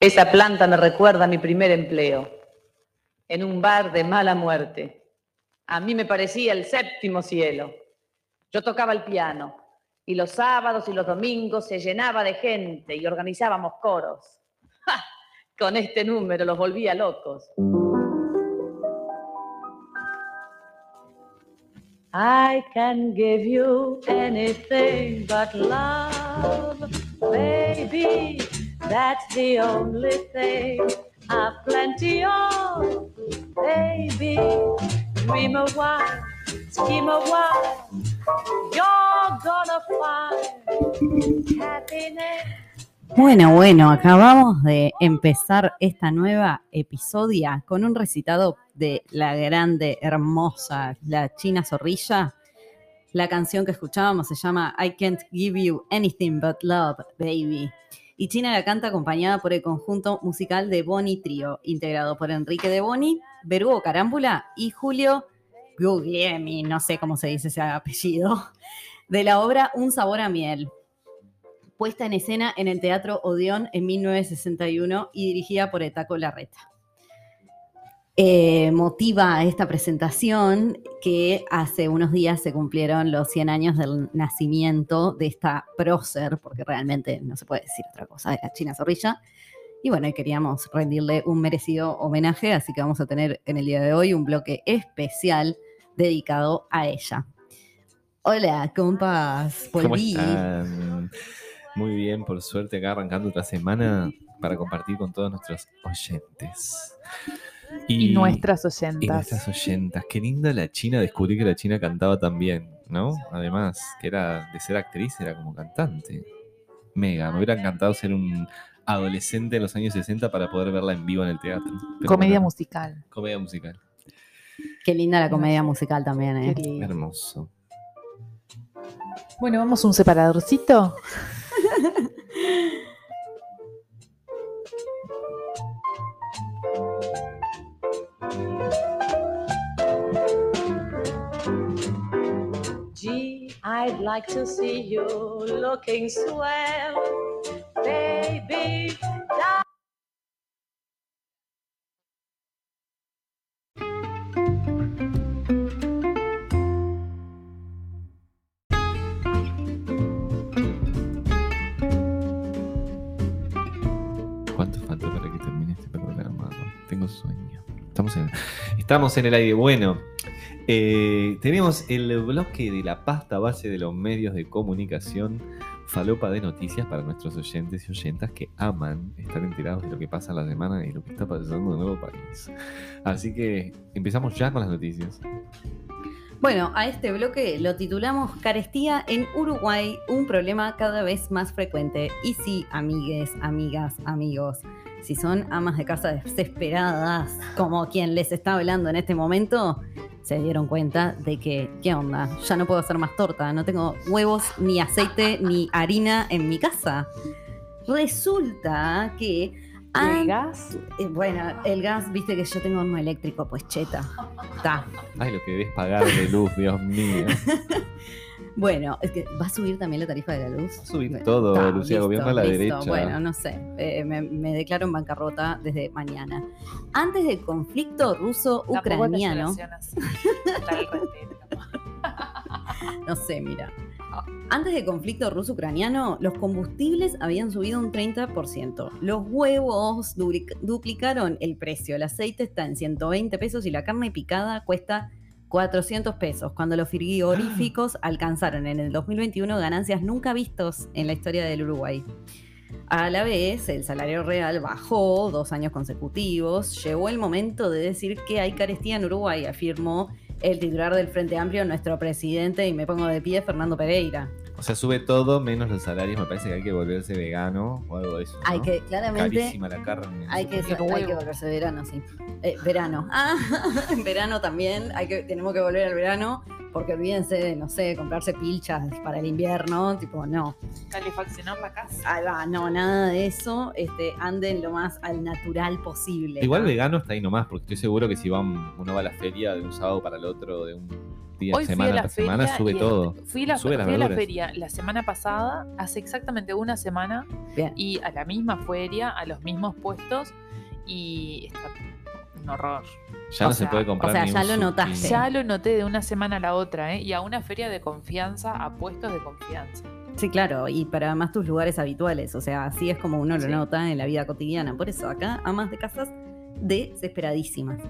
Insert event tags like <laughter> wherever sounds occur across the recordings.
Esa planta me recuerda a mi primer empleo, en un bar de mala muerte. A mí me parecía el séptimo cielo. Yo tocaba el piano y los sábados y los domingos se llenaba de gente y organizábamos coros. Con este número los volvía locos. I can give you anything but love, baby. That's the only thing I've plenty of, baby. Dream a while, scheme a while. You're gonna find happiness. Bueno, bueno, acabamos de empezar esta nueva episodia con un recitado de la grande, hermosa, la China Zorrilla. La canción que escuchábamos se llama I Can't Give You Anything But Love, Baby. Y China la canta acompañada por el conjunto musical de Boni Trio, integrado por Enrique de Boni, Berugo Carámbula y Julio Guglielmi, no sé cómo se dice ese apellido, de la obra Un sabor a miel, puesta en escena en el Teatro Odeón en 1961 y dirigida por Etaco Larreta. Eh, motiva esta presentación que hace unos días se cumplieron los 100 años del nacimiento de esta prócer, porque realmente no se puede decir otra cosa, de la China Zorrilla. Y bueno, queríamos rendirle un merecido homenaje, así que vamos a tener en el día de hoy un bloque especial dedicado a ella. Hola, compas, ¿Cómo volví. Muy bien, por suerte acá arrancando otra semana para compartir con todos nuestros oyentes. Y, nuestras y oyentas. nuestras oyentas. Qué linda la China, descubrí que la China cantaba también, ¿no? Además, que era de ser actriz, era como cantante. Mega, me hubiera encantado ser un adolescente en los años 60 para poder verla en vivo en el teatro. Pero Comedia bueno, musical. Comedia musical. Qué linda la comedia musical también, ¿eh? Hermoso. Bueno, vamos a un separadorcito. Like to see you looking swell, baby. ¿Cuánto falta para que termine este programa? Tengo sueño. Estamos en, estamos en el aire. Bueno, eh, tenemos el bloque de la pasta base de los medios de comunicación, falopa de noticias para nuestros oyentes y oyentas que aman estar enterados de lo que pasa la semana y lo que está pasando en el nuevo país. Así que empezamos ya con las noticias. Bueno, a este bloque lo titulamos Carestía en Uruguay, un problema cada vez más frecuente. Y sí, amigues, amigas, amigos, si son amas de casa desesperadas, como quien les está hablando en este momento, se dieron cuenta de que, ¿qué onda? Ya no puedo hacer más torta, no tengo huevos, ni aceite, ni harina en mi casa. Resulta que... ¿Y el gas? eh, Bueno, el gas, viste que yo tengo horno eléctrico, pues cheta. Está. Ay, lo que debes pagar de luz, Dios mío. <laughs> Bueno, es que va a subir también la tarifa de la luz. subir Bueno, todo, está, Lucía, listo, gobierna a la listo. derecha. Bueno, no sé, eh, me, me declaro en bancarrota desde mañana. Antes del conflicto ruso-ucraniano, retiro. no sé, mira. Antes del conflicto ruso-ucraniano, los combustibles habían subido un 30%. Los huevos dupli- duplicaron el precio. El aceite está en 120 pesos y la carne picada cuesta 400 pesos, cuando los frigoríficos alcanzaron en el 2021 ganancias nunca vistos en la historia del Uruguay. A la vez, el salario real bajó dos años consecutivos. Llegó el momento de decir que hay carestía en Uruguay, afirmó el titular del Frente Amplio, nuestro presidente, y me pongo de pie, Fernando Pereira. O sea, sube todo menos los salarios. Me parece que hay que volverse vegano o algo de eso. Hay ¿no? que, claramente, Carísima la carne. hay que, hay que volverse verano, sí. Eh, verano. <laughs> Ah, <laughs> verano también. Hay que, tenemos que volver al verano, porque olvídense de, no sé, comprarse pilchas para el invierno. Tipo, no. Calefaccionar la casa. Ahí va, no, nada de eso. Este, anden lo más al natural posible. Igual ¿no? vegano está ahí nomás, porque estoy seguro que si va un- uno va a la feria de un sábado para el otro, de un día, Hoy fui a semana la tras semana, feria sube todo. Fui, la, Sube fui a la feria la semana pasada, hace exactamente una semana, Bien. y a la misma feria, a los mismos puestos, y está un horror. Ya o no se puede comprar o sea, ni ya un lo notaste. Ya lo noté de una semana a la otra, ¿eh? Y a una feria de confianza, a puestos de confianza. Sí, claro, y para además tus lugares habituales, o sea, así es como uno lo Sí. nota en la vida cotidiana. Por eso acá, amas de casas desesperadísimas.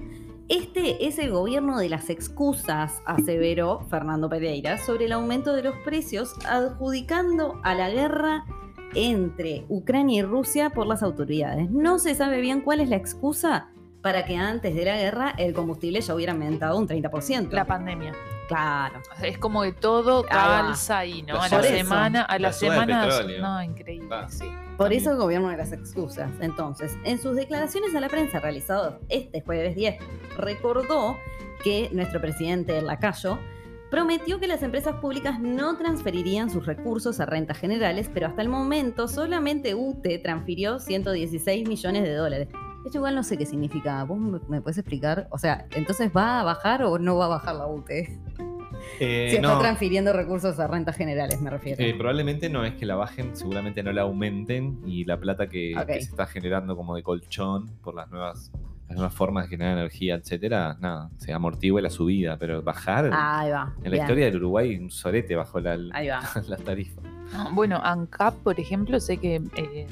Este es el gobierno de las excusas, aseveró Fernando Pereira, sobre el aumento de los precios, adjudicando a la guerra entre Ucrania y Rusia por las autoridades. No se sabe bien cuál es la excusa para que antes de la guerra el combustible ya hubiera aumentado un 30%. La pandemia. claro. O sea, Es como que todo calza ahí, ¿no? La A la semana, a la semana. No, increíble, Va. sí. Por eso el gobierno de las excusas. Entonces, en sus declaraciones a la prensa realizadas este jueves 10, recordó que nuestro presidente Lacayo prometió que las empresas públicas no transferirían sus recursos a rentas generales, pero hasta el momento solamente UTE transfirió 116 millones de dólares. Esto igual no sé qué significa. ¿Vos me me puedes explicar? O sea, ¿entonces va a bajar o no va a bajar la UTE? Eh, si está no, transfiriendo recursos a rentas generales, me refiero. eh, probablemente no es que la bajen, seguramente no la aumenten y la plata que, se está generando como de colchón por las nuevas, las nuevas formas de generar energía, etcétera, nada, se amortigua la subida, pero bajar Ahí va. en la bien. historia del Uruguay un sorete bajo la, Ahí va. <laughs> la tarifa. Ah, Bueno, ANCAP, por ejemplo, sé que eh,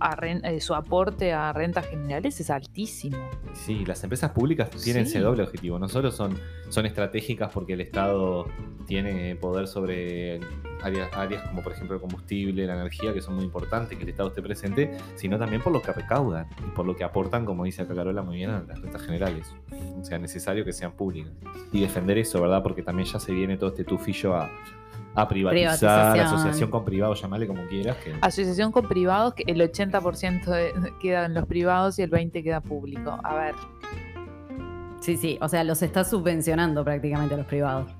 a eh, su aporte a rentas generales es altísimo. Sí, las empresas públicas tienen Sí. ese doble objetivo. No solo son, son estratégicas porque el Estado tiene poder sobre áreas, áreas como por ejemplo el combustible, la energía, que son muy importantes que el Estado esté presente, sino también por lo que recaudan y por lo que aportan, como dice acá Carola muy bien, a las rentas generales. O sea, necesario que sean públicas. Y defender eso, ¿verdad? Porque también ya se viene todo este tufillo a, a privatizar, asociación con privados, llamale como quieras. Que, Asociación con privados, que el 80% de- queda en los privados y el 20% queda público. A ver, Sí, sí, o sea, los está subvencionando prácticamente a los privados.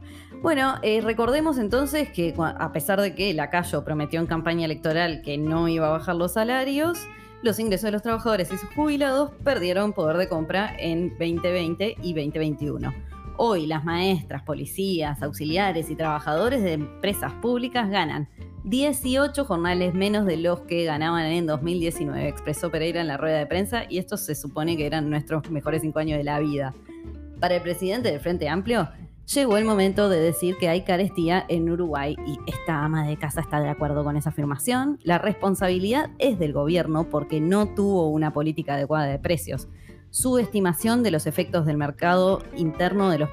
Bueno, eh, recordemos entonces que a pesar de que Lacayo prometió en campaña electoral que no iba a bajar los salarios, los ingresos de los trabajadores y sus jubilados perdieron poder de compra en 2020 y 2021. Hoy las maestras, policías, auxiliares y trabajadores de empresas públicas ganan 18 jornales menos de los que ganaban en 2019, expresó Pereira en la rueda de prensa, y estos se supone que eran nuestros mejores cinco años de la vida. Para el presidente del Frente Amplio, llegó el momento de decir que hay carestía en Uruguay y esta ama de casa está de acuerdo con esa afirmación. La responsabilidad es del gobierno porque no tuvo una política adecuada de precios. Su estimación de los efectos del mercado interno, de los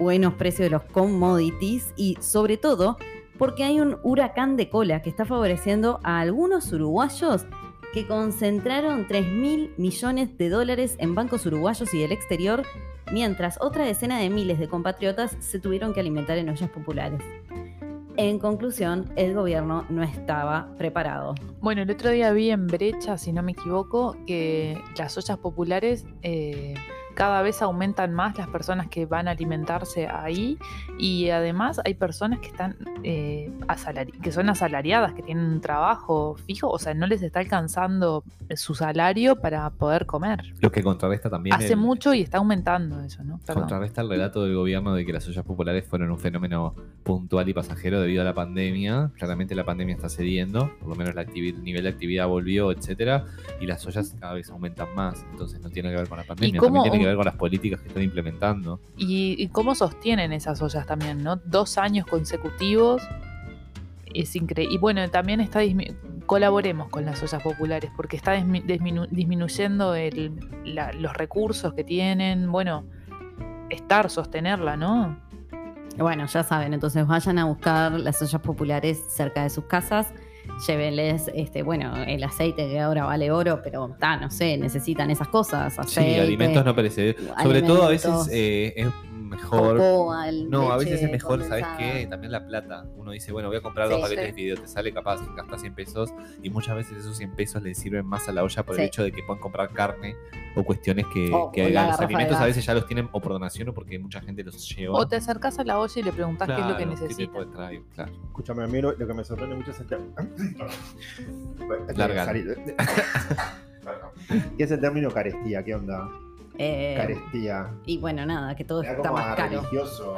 buenos precios de los commodities y sobre todo porque hay un huracán de cola que está favoreciendo a algunos uruguayos que concentraron 3 mil millones de dólares en bancos uruguayos y del exterior, mientras otra decena de miles de compatriotas se tuvieron que alimentar en ollas populares. En conclusión, el gobierno no estaba preparado. bueno, el otro día vi en Brecha, si no me equivoco, que las ollas populares eh, cada vez aumentan más las personas que van a alimentarse ahí y además hay personas que están eh, que son asalariadas, que tienen un trabajo fijo, o sea, no les está alcanzando su salario para poder comer. lo que contrarresta también Hace el- mucho y está aumentando eso, ¿no? Perdón. Contrarresta el relato del gobierno de que las ollas populares fueron un fenómeno puntual y pasajero debido a la pandemia. Claramente la pandemia está cediendo, por lo menos la el nivel de actividad volvió, etcétera, y las ollas cada vez aumentan más. Entonces no tiene que ver con la pandemia, cómo también tiene que ver con las políticas que están implementando. ¿Y, y cómo sostienen esas ollas también, no? Dos años consecutivos. Es increíble. Y bueno, también está colaboremos con las ollas populares, porque está dismi- disminu- disminuyendo el- la- los recursos que tienen. Bueno, estar, sostenerla, ¿no? Bueno, ya saben, entonces vayan a buscar las ollas populares cerca de sus casas. Llévenles, este, bueno, el aceite que ahora vale oro, pero ta, no sé, necesitan esas cosas. Sí, alimentos no perecederos. Sobre todo a veces eh, es mejor. cocoa, No, a veces es mejor, ¿sabes condensada. qué? También la plata. Uno dice, bueno, voy a comprar Sí, dos paquetes sí. de video, te sale capaz, gasta 100 pesos. Y muchas veces esos 100 pesos le sirven más a la olla por Sí. el hecho de que pueden comprar carne o cuestiones que, O que la los alimentos a veces ya los tienen o por donación o porque mucha gente los lleva. O te acercás a la olla y le preguntás qué es lo que necesitas. Claro. Escúchame, a mí lo, lo que me sorprende mucho es el término. <coughs> Larga. <laughs> ¿Qué es el término carestía? ¿Qué onda? Eh, Carestía. y bueno, nada, que todo está más a caro.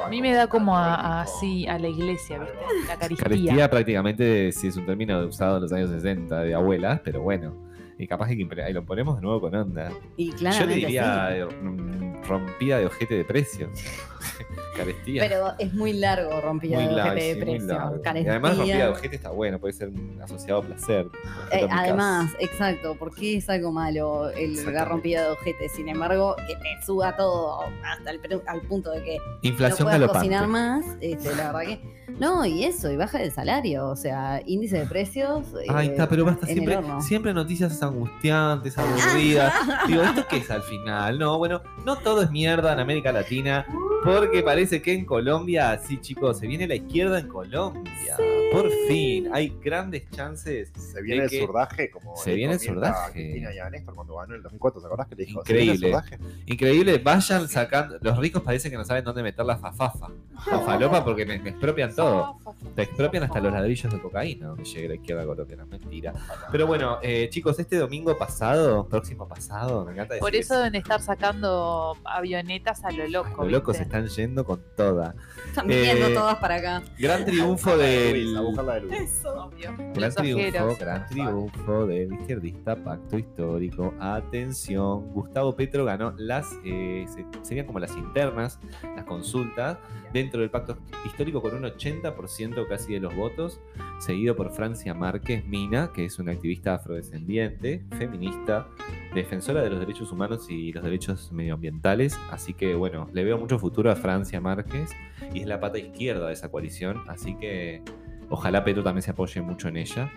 A mí me da como a, a- católico. sí, a la iglesia, ¿viste? La caristía. Carestía prácticamente sí es un término usado en los años 60 de abuelas, pero bueno. Y capaz que ahí lo ponemos de nuevo con onda. Y Yo le diría sí. eh, mm, rompida de ojete de precios. <laughs> Carestía. Pero es muy largo rompida muy de largo, ojete de sí, precio. largo. Y Carestía. además rompida de ojete está bueno, puede ser asociado a placer. Eh, además, exacto, porque es algo malo el, la rompida de ojete. Sin embargo, que te suba todo hasta el, al punto de que Inflación no puedas galopante. cocinar más. Este, la verdad que. No, y eso, y baja el salario. O sea, índice de precios. Ahí eh, está, pero basta siempre, siempre noticias angustiantes, aburridas. <laughs> Digo, ¿esto qué es al final? No, bueno, no todo es mierda en América Latina, porque parece que en Colombia, sí chicos, se viene la izquierda en Colombia. Por fin, hay grandes chances. Se viene de el surdaje como Se viene el a surdaje. Y a Néstor cuando ganó en el 2004, ¿te acordás que le dijo? Increíble. ¿Se viene el surdaje? Increíble, vayan sacando. Los ricos parece que no saben dónde meter la fafafa. O falopa porque me, me expropian todo. Te expropian hasta los ladrillos de cocaína donde llegue la izquierda colombiana. Mentira. Pero bueno, eh, chicos, este domingo pasado, próximo pasado, me encanta decir Por eso deben estar sacando avionetas a lo loco. Los locos se ¿viste? Están yendo con toda. Están viniendo Eh, todas para acá. Gran triunfo del. De Luis. Obvio. Gran Los triunfo, ojeros. gran triunfo del izquierdista Pacto Histórico. Atención, Gustavo Petro ganó las, eh, se- serían como las internas, las consultas dentro del Pacto Histórico con un 80% casi de los votos, seguido por Francia Márquez Mina, que es una activista afrodescendiente, feminista, defensora de los derechos humanos y los derechos medioambientales. Así que bueno, le veo mucho futuro a Francia Márquez y es la pata izquierda de esa coalición, así que ojalá Petro también se apoye mucho en ella.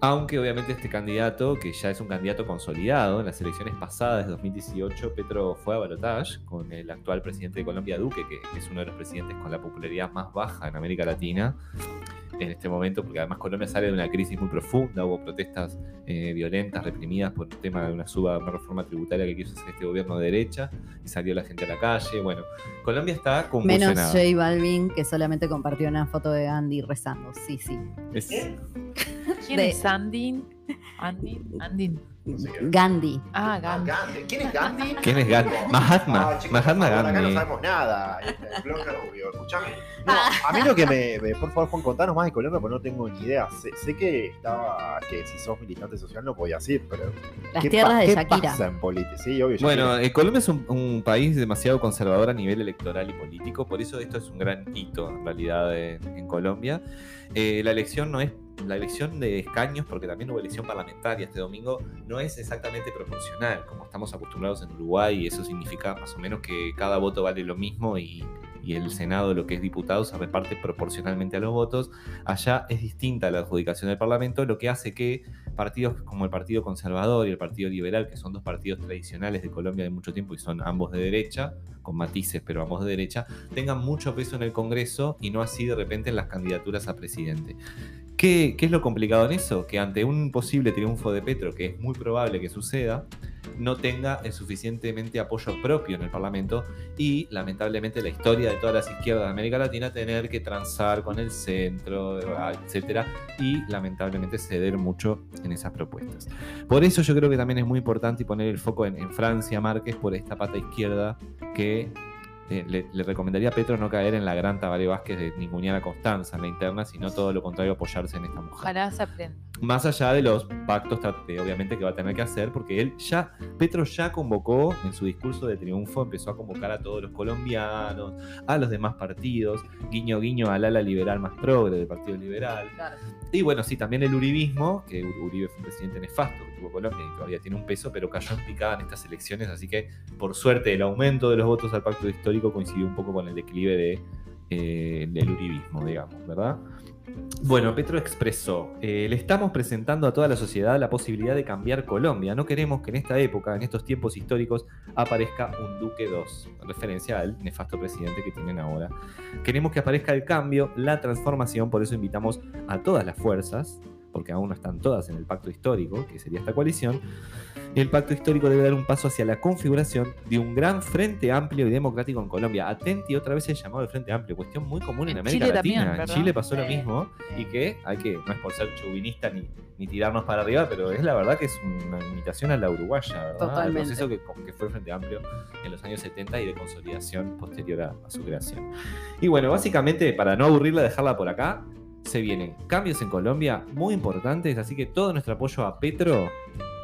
Aunque obviamente este candidato, que ya es un candidato consolidado, en las elecciones pasadas de 2018, Petro fue a balotage con el actual presidente de Colombia, Duque, que es uno de los presidentes con la popularidad más baja en América Latina en este momento, porque además Colombia sale de una crisis muy profunda, hubo protestas eh, violentas, reprimidas por el tema de una suba, una reforma tributaria que quiso hacer este gobierno de derecha, y salió la gente a la calle. Bueno, Colombia está Menos convulsionada. J Balvin, que solamente compartió una foto de Andy rezando. Sí, sí. Es- ¿Quién de- es Andin? Andin. Andin. Gandhi. Ah, Ah, Gandhi. Gandhi. ¿Quién es Gandhi? ¿Quién es Gandhi? Mahatma. Ah, chicos, Mahatma favor, Acá no Gandhi. sabemos nada. Este, El blog rubio, escuchame. No, a mí lo que me, me- Por favor, Juan, contanos más de Colombia, porque no tengo ni idea. Sé, sé que estaba. que si sos militante social no podías ir, pero. Las ¿qué tierras pa- de ¿qué Shakira. pasa en política? Sí, obvio. Bueno, eh, Colombia es un, un país demasiado conservador a nivel electoral y político, por eso esto es un gran hito en realidad en, en Colombia. Eh, la elección no es la elección de escaños, porque también hubo elección parlamentaria este domingo, no es exactamente proporcional, como estamos acostumbrados en Uruguay, y eso significa más o menos que cada voto vale lo mismo y, y el Senado, lo que es diputado, se reparte proporcionalmente a los votos. Allá es distinta la adjudicación del Parlamento, lo que hace que partidos como el Partido Conservador y el Partido Liberal, que son dos partidos tradicionales de Colombia de mucho tiempo y son ambos de derecha, con matices, pero ambos de derecha, tengan mucho peso en el Congreso y no así de repente en las candidaturas a presidente. ¿Qué, es lo complicado en eso? Que ante un posible triunfo de Petro, que es muy probable que suceda, no tenga el suficientemente apoyo propio en el Parlamento y lamentablemente la historia de todas las izquierdas de América Latina tener que transar con el centro, etcétera, y lamentablemente ceder mucho en esas propuestas. Por eso yo creo que también es muy importante poner el foco en, en Francia Márquez por esta pata izquierda que le, le recomendaría a Petro no caer en la gran Tabaré Vázquez de ningunear Constanza en la interna, sino todo lo contrario, apoyarse en esta mujer. Ojalá se aprenda. Más allá de los pactos, eh, obviamente, que va a tener que hacer, porque él ya, Petro ya convocó en su discurso de triunfo, empezó a convocar a todos los colombianos, a los demás partidos, guiño guiño al ala liberal más progre del Partido Liberal. Y bueno, sí, también el uribismo, que Ur- Uribe fue un presidente nefasto Colombia y todavía tiene un peso, pero cayó en picada en estas elecciones, así que por suerte el aumento de los votos al pacto histórico coincidió un poco con el declive de, eh, del uribismo, digamos, ¿verdad? Bueno, Petro expresó, eh, le estamos presentando a toda la sociedad la posibilidad de cambiar Colombia. No queremos que en esta época, en estos tiempos históricos, aparezca un Duque 2, en referencia al nefasto presidente que tienen ahora. Queremos que aparezca el cambio, la transformación, por eso invitamos a todas las fuerzas porque aún no están todas en el pacto histórico, que sería esta coalición, el pacto histórico debe dar un paso hacia la configuración de un gran frente amplio y democrático en Colombia. Atenti otra vez el llamado de frente amplio, cuestión muy común en, En América Chile Latina. también, en. Chile pasó lo mismo y que hay que, no es por ser chauvinista ni, ni tirarnos para arriba, pero es la verdad que es una imitación a la uruguaya, ¿verdad? Totalmente. El proceso que, que fue el Frente Amplio en los años 70 y de consolidación posterior a, a su creación. Y bueno, básicamente, para no aburrirla, dejarla por acá, se vienen cambios en Colombia muy importantes, así que todo nuestro apoyo a Petro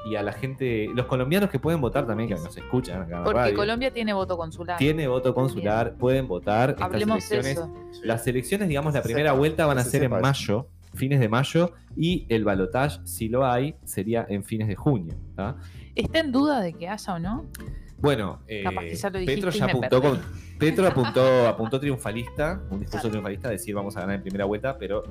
y a la gente, los colombianos que pueden votar también, que nos escuchan acá Porque radio. Colombia tiene voto consular. tiene voto consular, pueden votar. Estas Hablemos de elecciones eso. las elecciones, digamos, la primera vuelta van a se ser en mayo, fines de mayo, y el balotage, si lo hay, sería en fines de junio. ¿tá? ¿Está en duda de que haya o no? Bueno, eh, Petro ya apuntó, con, Petro apuntó, <laughs> apuntó triunfalista, un discurso Claro. triunfalista, decir vamos a ganar en primera vuelta, pero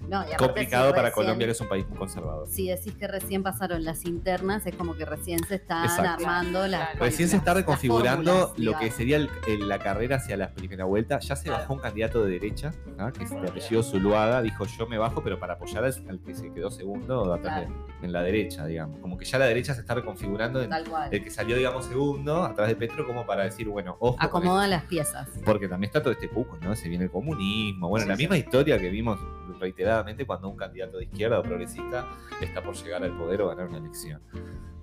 No, y aparte, complicado si para recién- Colombia, que es un país muy conservador. Si decís que recién pasaron las internas, es como que recién se están Exacto. armando las. Claro. Recién se está reconfigurando fórmulas, lo que sería el- el- la carrera hacia la primera vuelta. Ya se bajó un candidato de derecha, ¿ah? que es de apellido Zuluaga, dijo yo me bajo, pero para apoyar al, que se quedó segundo atrás de- en la derecha, digamos. Como que ya la derecha se está reconfigurando en Tal cual. el que salió, digamos, segundo, atrás de Petro, como para decir, bueno, ojo. Acomodan las piezas. Porque también está todo este cuco, ¿no? Se viene el comunismo. Bueno, Sí, la sí. misma historia que vimos reiteradamente cuando un candidato de izquierda o progresista está por llegar al poder o ganar una elección.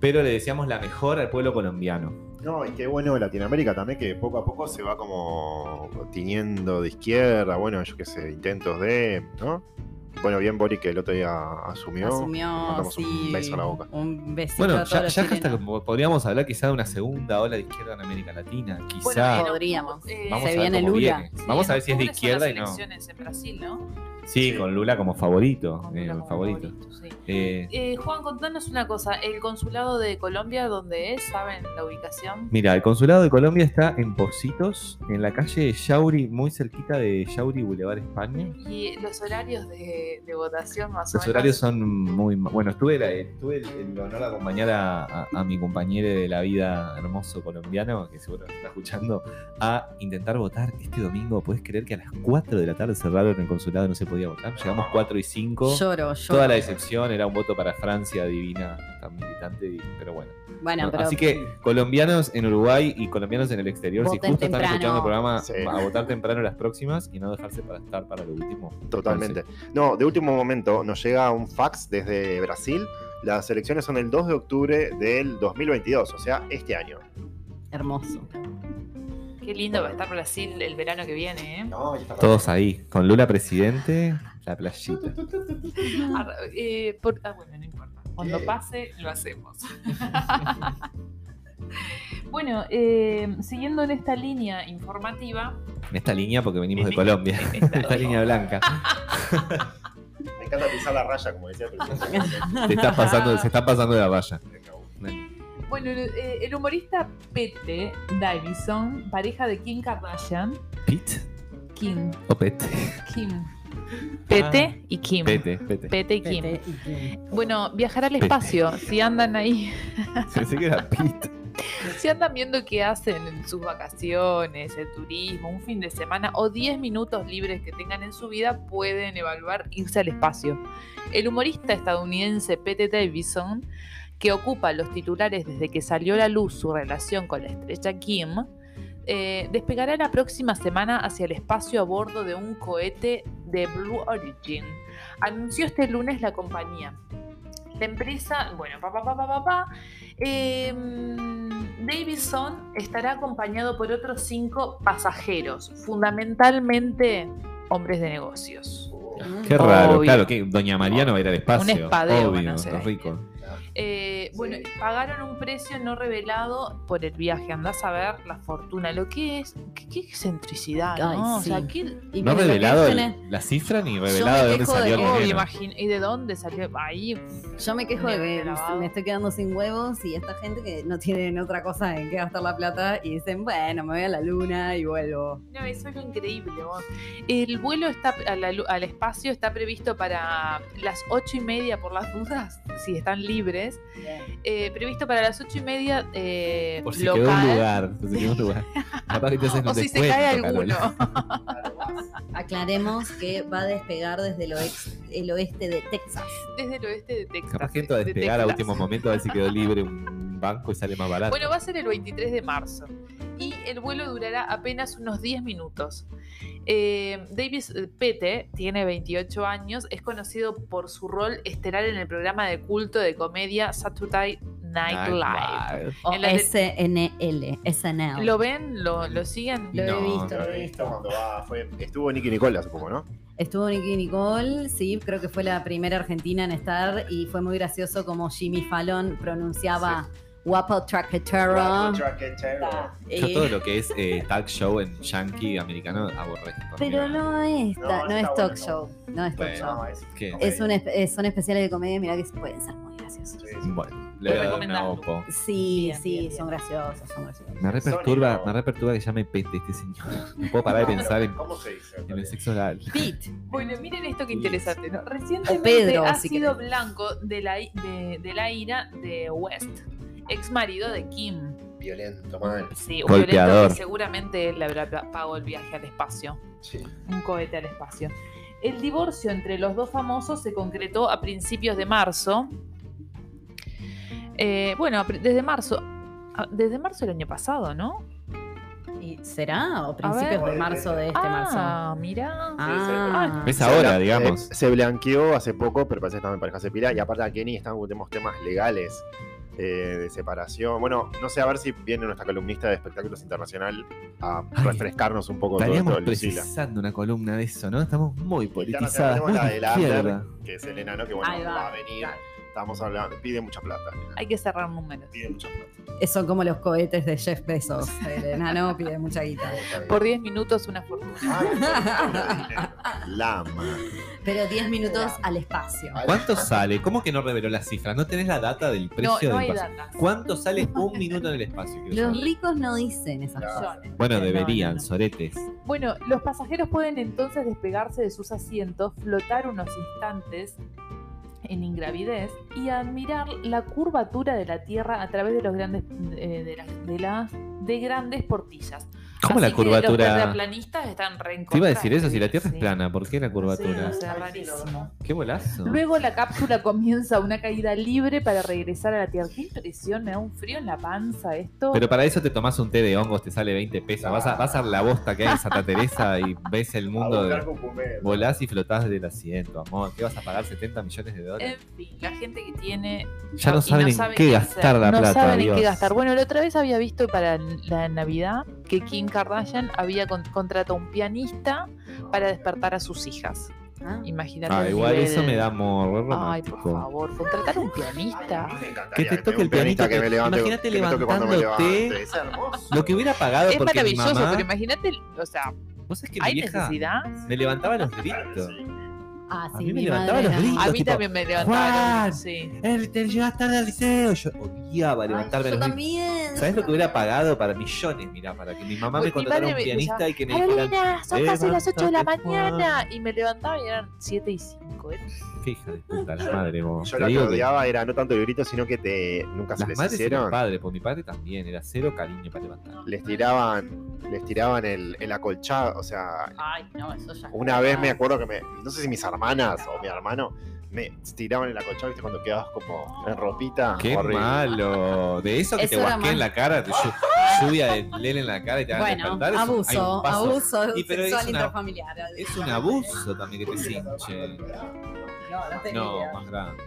Pero le decíamos la mejor al pueblo colombiano. No, y qué bueno de Latinoamérica también, que poco a poco se va como tiñendo de izquierda, bueno, yo qué sé, intentos de, ¿no? Bueno, bien Boric que el otro día asumió. Asumió, sí. un beso en la boca. Un besito Bueno, a ya, ya hasta podríamos hablar quizá de una segunda ola de izquierda en América Latina. Quizá. Bueno, Podríamos. eh, Vamos se a ver viene cómo Lula. viene. Sí, Vamos a ver si es de izquierda y las no. elecciones en Brasil, ¿no? Sí, con Lula como favorito. Con eh, como favorito. favorito, sí. Eh, Eh, Juan, contanos una cosa. ¿El consulado de Colombia dónde es? ¿Saben la ubicación? Mira, el consulado de Colombia está en Positos, en la calle Yauri, muy cerquita de Yauri Boulevard España. Y los horarios de, de votación más o Los menos. horarios son muy... Bueno, estuve, la- tuve el, el honor de acompañar a, a- a mi compañero de la vida hermoso colombiano, que seguro está escuchando, a intentar votar este domingo. ¿Puedes creer que a las 4 de la tarde cerraron el consulado no se podía votar? Llegamos 4 y 5. Lloro, lloro. Toda la decepción era un voto para Francia divina, tan militante, pero bueno. Bueno, pero. Así que colombianos en Uruguay y colombianos en el exterior, si justo están escuchando el programa, Sí. a votar temprano las próximas y no dejarse para estar para lo último. Totalmente. No, de último momento nos llega un fax desde Brasil. Las elecciones son el 2 de octubre del 2022, o sea, este año. Hermoso. Qué lindo va a estar Brasil el verano que viene, ¿eh? Todos ahí, con Lula presidente, la playita. <laughs> Ah, eh, por- ah, bueno, no importa. Cuando ¿Qué? pase, lo hacemos. <laughs> bueno, eh, siguiendo en esta línea informativa, En esta línea, porque venimos de Colombia, esta- en esta línea blanca. <laughs> Me encanta pisar la raya, como decía el presidente. Se, está pasando, se está pasando de la valla. Bueno, eh, el humorista Pete Davidson, pareja de Kim Kardashian, ¿Pete Kim, o Pete? Kim, Pete y Kim. Pete, Pete. Pete y Kim. Pete y Kim. Bueno, viajar al Pete. espacio, si andan ahí, <laughs> Pensé que era Pete. si andan viendo qué hacen en sus vacaciones, el turismo, un fin de semana o 10 minutos libres que tengan en su vida, pueden evaluar irse al espacio. El humorista estadounidense Pete Davidson, que ocupa los titulares desde que salió a la luz su relación con la estrella Kim, eh, despegará la próxima semana hacia el espacio a bordo de un cohete de Blue Origin. Anunció este lunes la compañía. La empresa, bueno, pa, pa, pa, pa, pa, pa, em, Davidson estará acompañado por otros cinco pasajeros, fundamentalmente hombres de negocios. Qué raro, claro, que Doña María no va a ir al espacio. Un espadeo van a Obvio, rico. Eh, bueno, pagaron un precio no revelado por el viaje. Andás a ver la fortuna. Lo que es. Qué, qué excentricidad, Ay, ¿no? O sea, qué- Y No revelado el- la cifra ni revelado de dónde quejo de salió el dinero. ¿Y de dónde salió? Ahí. Yo me quejo de que Grabado. me estoy quedando sin huevos y esta gente que no tienen otra cosa en que gastar la plata y dicen, bueno, me voy a la luna y vuelvo. No, eso es lo increíble. vos. El vuelo está a la lu- al espacio está previsto para las ocho y media por las dudas, si están libres. Eh, previsto para las ocho y media eh, Por si local. quedó un lugar. Por si quedó un lugar. <laughs> O si se cae alguno. <laughs> ¿A Aclaremos que va a despegar desde el oeste, el oeste de Texas. Desde el oeste de Texas. Capaz que a de despegar a último momento a ver si quedó libre un banco y sale más barato. Bueno, va a ser el 23 de marzo y el vuelo durará apenas unos 10 minutos. Eh, Davis eh, Pete tiene 28 años, es conocido por su rol estelar en el programa de culto de comedia Saturday Night Live. O En SNL, SNL. ¿Lo ven? ¿Lo, lo siguen? Lo he No, visto, Lo he he visto cuando va, fue, estuvo Nicky Nicole hace poco, ¿no? Estuvo Nicky Nicole, sí, creo que fue la primera argentina en estar y fue muy gracioso como Jimmy Fallon pronunciaba guapo traquetero. Yo Y- todo lo que es eh, talk show en yankee americano aborrezco. Pero Mira, no es, No, ta- no, está es talk bueno. show, no es talk Bueno. show. No, es, ¿Qué? Es un eh, son especiales de comedia, mira que pueden ser muy graciosos. Sí, sí. Bueno, le voy a dar una opo. Sí, Bien, sí, bien, bien. son graciosos, son graciosos. Me reperturba, me reperturba que llame pete este señor. No puedo parar de pensar en, ¿Cómo se dice? en el sexo oral. Pete. Bueno, miren esto que interesante, ¿no? Recientemente Pedro, ha si sido querés. blanco de la, de, de la ira de West, ex marido de Kim. Violento, mal. Sí, un Golpeador. violento que seguramente él le habrá pa- pagado el viaje al espacio, Sí. un cohete al espacio. El divorcio entre los dos famosos se concretó a principios de marzo. Eh, bueno, desde marzo, desde marzo del año pasado, ¿no? ¿Y será? ¿O A principios ver. de marzo de este marzo? ah, mira. Ah, Es ahora, digamos. eh, se blanqueó hace poco, pero parece que estaba en pareja se pira. Y aparte a Kenny están tenemos temas legales eh, de separación. Bueno, no sé, a ver si viene nuestra columnista de espectáculos internacional a Ay, refrescarnos un poco todo Estaríamos esto, Lucila. precisando una columna de eso, ¿no? Estamos muy tenemos muy la de la que es Elena, ¿no? Que bueno, va. va a venir. Estamos hablando, pide mucha plata. Hay que cerrar números. Pide mucha plata. son como los cohetes de Jeff Bezos. El enano pide mucha guita. <laughs> Por 10 minutos una fortuna. Lama. Pero 10 minutos al espacio. ¿Cuánto sale? ¿Cómo que no reveló las cifras? ¿No tenés la data del No, precio no del hay pasaje? datas. ¿Cuánto sale un minuto en el espacio? Los saber. ricos no dicen esas cosas. Bueno, No, deberían, no, no. soretes. Bueno, los pasajeros pueden entonces despegarse de sus asientos, flotar unos instantes en ingravidez y admirar la curvatura de la Tierra a través de los grandes eh, de, las, de las de grandes portillas. ¿Cómo la Así curvatura? Los terraplanistas están re Te iba a decir eso, si la Tierra Sí. es plana, ¿por qué la curvatura? O sea, rarísimo. Qué bolazo. Luego la cápsula comienza una caída libre para regresar a la Tierra. Qué impresión, me da un frío en la panza esto. Pero para eso te tomás un té de hongos, te sale 20 pesos. Vas a, vas a la bosta que hay en Santa <laughs> Teresa y ves el mundo de... Volás y flotás del asiento, amor. ¿Qué vas a pagar 70 millones de dólares? En fin, la gente que tiene Ya no saben en qué hacer. gastar la no plata, saben en qué gastar. Bueno, la otra vez había visto para la Navidad que Kim Kardashian había con- contratado un pianista para despertar a sus hijas. Ah. Imagínate. Ah, el igual nivel. eso me da amor, Ay, por favor, contratar un pianista. Que te toque el pianito, que- imagínate levantándote. Es hermoso. Lo que hubiera pagado Es porque mi maravilloso, mamá... pero imagínate, o sea, ¿Vos sabés que mi hay vieja necesidad. me levantaba los gritos? Ah, A sí, mí me mi levantaba los gritos. A mí tipo, también me levantaron. Juan, Sí. Eh, te llegas tarde al liceo. Yo odiaba Ay, levantarme yo los gritos. también. ¿Sabes lo que hubiera pagado para millones? Mirá, para que mi mamá Uy, me mi contratara un me pianista y que me Carolina, son casi las 8 de la "Levántate, mañana. Y me levantaba y eran 7 y 5. qué hija de puta, la madre, vos. Yo Te lo que digo que odiaba era no tanto el grito, sino que te nunca se las les madres hicieron. padres, por mi padre también, era cero cariño para levantar. Les tiraban, les tiraban el, el acolchado, o sea, Ay, no, eso ya. una vez me acuerdo que me, no sé si mis hermanas o mi hermano me tiraban el acolchado, viste, cuando quedabas como en ropita. Qué horrible. malo. De eso que Eso te guasqueen más- la cara, te llu- lluvia de lele en la cara y te hagan Bueno, despertar. es un- hay un abuso, abuso Y pero es sexual una- intrafamiliar. Es un abuso también que te cinche. No, no tenía No, idea. más grande.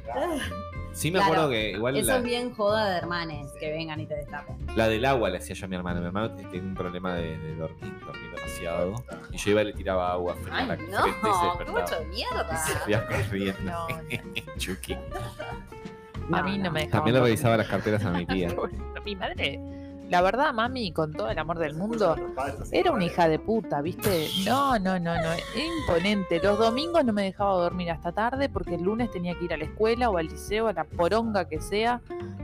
Sí me Claro, acuerdo que igual Eso la, es bien joda de hermanes que vengan y te destapen. la del agua la hacía yo a mi hermano. Mi hermano tiene un problema de, de dormir, dormir demasiado. Y yo iba y le tiraba agua fría a Ay, la no, frente y se qué despertaba. mucho de mierda. Y se iba corriendo. No, <laughs> no. Chucky. <laughs> A mí no me dejaban. También le dormir. revisaba las carteras a mi tía. <laughs> Mi madre, la verdad, mami, con todo el amor del mundo, era una hija de puta, ¿viste? No, no, no, no. Imponente. Los domingos no me dejaba dormir hasta tarde porque el lunes tenía que ir a la escuela o al liceo, a la poronga que sea,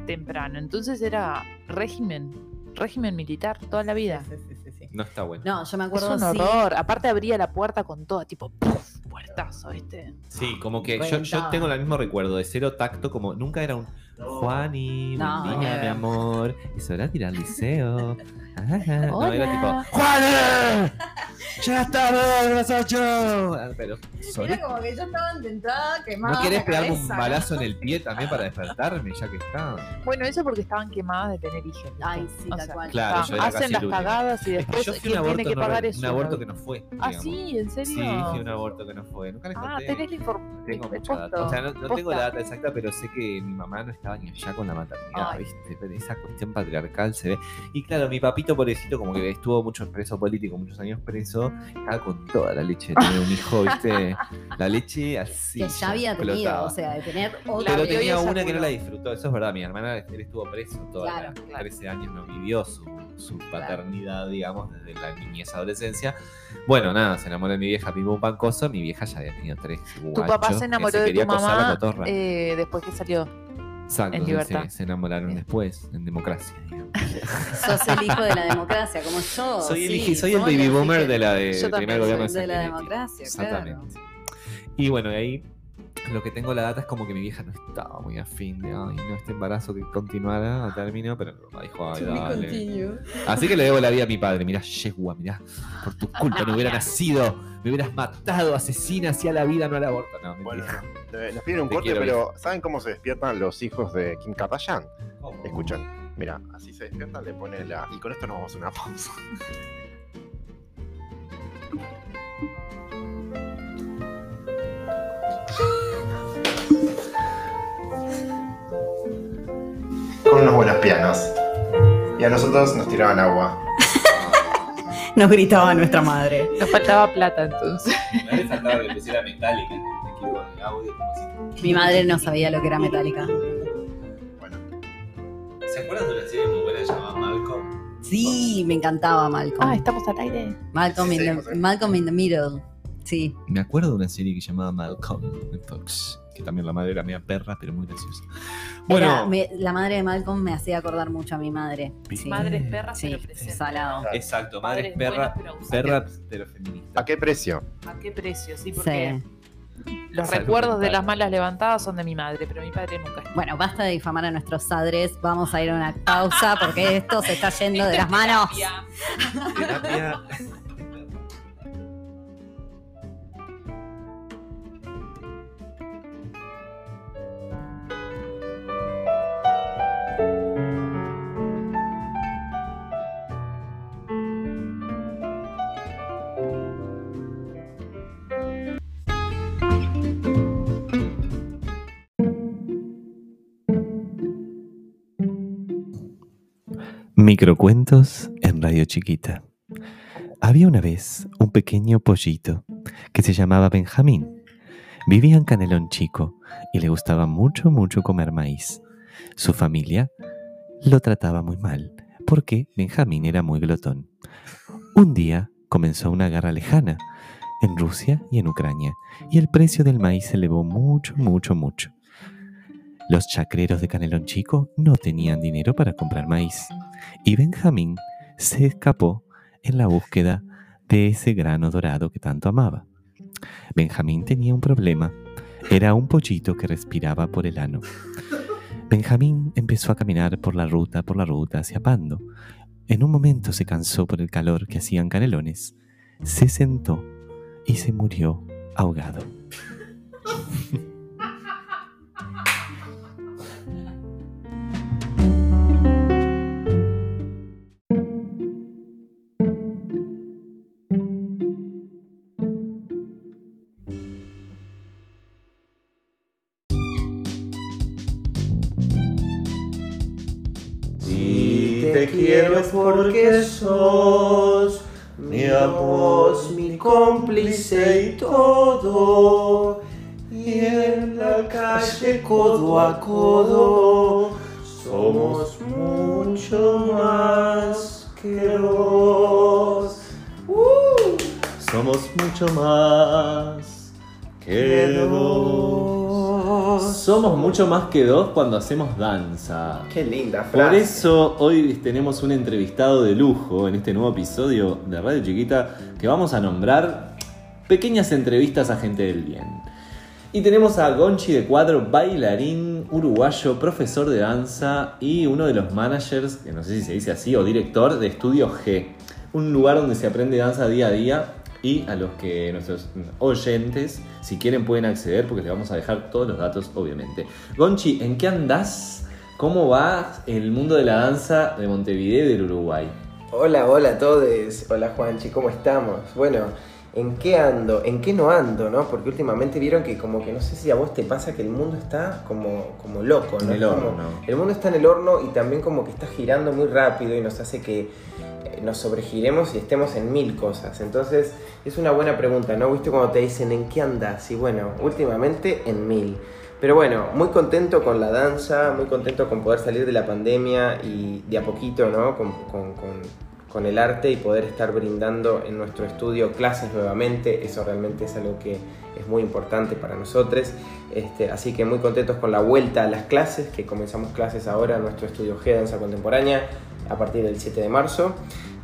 temprano. Entonces era régimen, régimen militar toda la vida. Sí, sí, sí, sí. No está bueno. No, yo me Es acuerdo un sí, horror. Aparte abría la puerta con todo, tipo, ¡puf! puertazo, ¿viste? Sí, como que yo, yo tengo el mismo recuerdo de cero tacto, como nunca era un Juani, No. buen día, mi amor. Es hora de ir al liceo. Ajá. No, era tipo ¡Juani! ¡Ya está, las 8! Ah, Pero, sorry. Era como que yo estaba intentada quemada. ¿No querés pegarme un balazo en el pie también para despertarme, ya que está? Bueno, eso porque estaban quemadas de tener hijos. Ay, sí, O tal sea, cual. Claro, Ah, yo era casi hacen las cagadas y Es que después yo fui un aborto, tiene que no, pagar re- eso. un aborto que no fue. Ah, sí, ¿en serio? Sí, fui un aborto que no fue. Nunca les Ah, conté. tenés la información. Tengo mucha data. O sea, no, no tengo la data exacta, pero sé que mi mamá no estaba ni allá con la maternidad, Ay. ¿viste? Pero esa cuestión patriarcal se ve. Y claro, mi papito, pobrecito, como que estuvo mucho preso político, muchos años preso, estaba con toda la leche de tener un hijo, ¿viste? <laughs> La leche así. Que ya había tenido, explotaba. o sea, de tener otra. Pero tenía una que no la disfrutó, eso es verdad. Mi hermana él estuvo preso toda Claro, la- claro. 13 años, no vivió su, su paternidad, digamos, desde la niñez adolescencia. Bueno, nada, se enamoró de mi vieja, pim pum pancoso. Mi vieja ya había tenido tres. Tu papá se que enamoró de quería tu mamá eh, después que salió. Exacto, se enamoraron después, en democracia. digamos. <laughs> Sos el hijo de la democracia, como yo. soy el, sí, soy el baby boomer de la de, Yo primer gobierno soy de la democracia, Exactamente. Y bueno, de ahí lo que tengo la data es como que mi vieja no estaba muy afín de ay, no, este embarazo que continuara a término, pero mamá dijo, ay, dale. Así que le debo la vida a mi padre. Mirá, yegua, mirá, por tu culpa no hubiera nacido, me hubieras matado, asesina hacia la vida, no al aborto. No, Bueno, nos piden un Te corte, quiero, pero ¿saben cómo se despiertan los hijos de Kim Kardashian? Escuchan, mira, así se despiertan, le pone la. Y con esto nos vamos a una pausa. Con unos buenos pianos. Y a nosotros nos tiraban agua. <laughs> Nos gritaba nuestra madre. Nos faltaba plata entonces. Me había faltado que pusiera metálica en el equipo de audio, como si Mi madre no sabía lo que era metálica. Bueno, ¿Se acuerdan de una serie muy buena llamada Malcolm? Sí, me encantaba Malcolm. Ah, estamos al aire. Malcolm, Sí, in the, José. Malcolm in the Middle. Sí. Me acuerdo de una serie que llamaba Malcolm en Fox, que también la madre era media perra, pero muy graciosa. Bueno, Era- me- la madre de Malcolm me hacía acordar mucho a mi madre. Sí. Madres perras Sí, pero salado. exacto, madre Padres perra, ausentes. perra pero feminista. ¿a qué precio? ¿A qué precio? Sí, Sí. porque los Salud recuerdos de las malas levantadas son de mi madre, pero mi padre nunca estuvo. Bueno, basta de difamar a nuestros padres. Vamos a ir a una pausa porque esto se está yendo de las manos. Terapia. <laughs> Microcuentos en Radio Chiquita. Había una vez un pequeño pollito que se llamaba Benjamín. Vivía en Canelón Chico y le gustaba mucho, mucho comer maíz. Su familia lo trataba muy mal porque Benjamín era muy glotón. Un día comenzó una guerra lejana en Rusia y en Ucrania y el precio del maíz se elevó mucho, mucho, mucho. Los chacreros de Canelón Chico no tenían dinero para comprar maíz y Benjamín se escapó en la búsqueda de ese grano dorado que tanto amaba. Benjamín tenía un problema. Era un pollito que respiraba por el ano. Benjamín empezó a caminar por la ruta, por la ruta hacia Pando. En un momento se cansó por el calor que hacían canelones, se sentó y se murió ahogado. <laughs> a codo somos mucho más que dos. ¡Uh! Somos mucho más que dos. Somos mucho más que dos cuando hacemos danza. Qué linda frase. Por eso hoy tenemos un entrevistado de lujo en este nuevo episodio de Radio Chiquita que vamos a nombrar pequeñas entrevistas a gente del bien. Y tenemos a Gonchi de Cuadro, bailarín uruguayo, profesor de danza y uno de los managers, que no sé si se dice así, o director de Estudio G, un lugar donde se aprende danza día a día y a los que nuestros oyentes, si quieren, pueden acceder porque les vamos a dejar todos los datos, obviamente. Gonchi, ¿en qué andás? ¿Cómo va el mundo de la danza de Montevideo y del Uruguay? Hola, hola a todos. Hola Juanchi, ¿cómo estamos? Bueno, ¿en qué ando? ¿En qué no ando, no? Porque últimamente vieron que como que no sé si a vos te pasa que el mundo está como, como loco, ¿no? En el como-. El mundo está en el horno y también como que está girando muy rápido y nos hace que eh, nos sobregiremos y estemos en mil cosas. Entonces, es una buena pregunta, ¿no? ¿Viste cuando te dicen en qué andas? Y bueno, últimamente en mil. Pero bueno, muy contento con la danza, muy contento con poder salir de la pandemia y de a poquito, ¿no? Con, con- con- con el arte y poder estar brindando en nuestro estudio clases nuevamente. Eso realmente es algo que es muy importante para nosotros. Este, así que muy contentos con la vuelta a las clases, que comenzamos clases ahora en nuestro estudio G Danza Contemporánea a partir del 7 de marzo.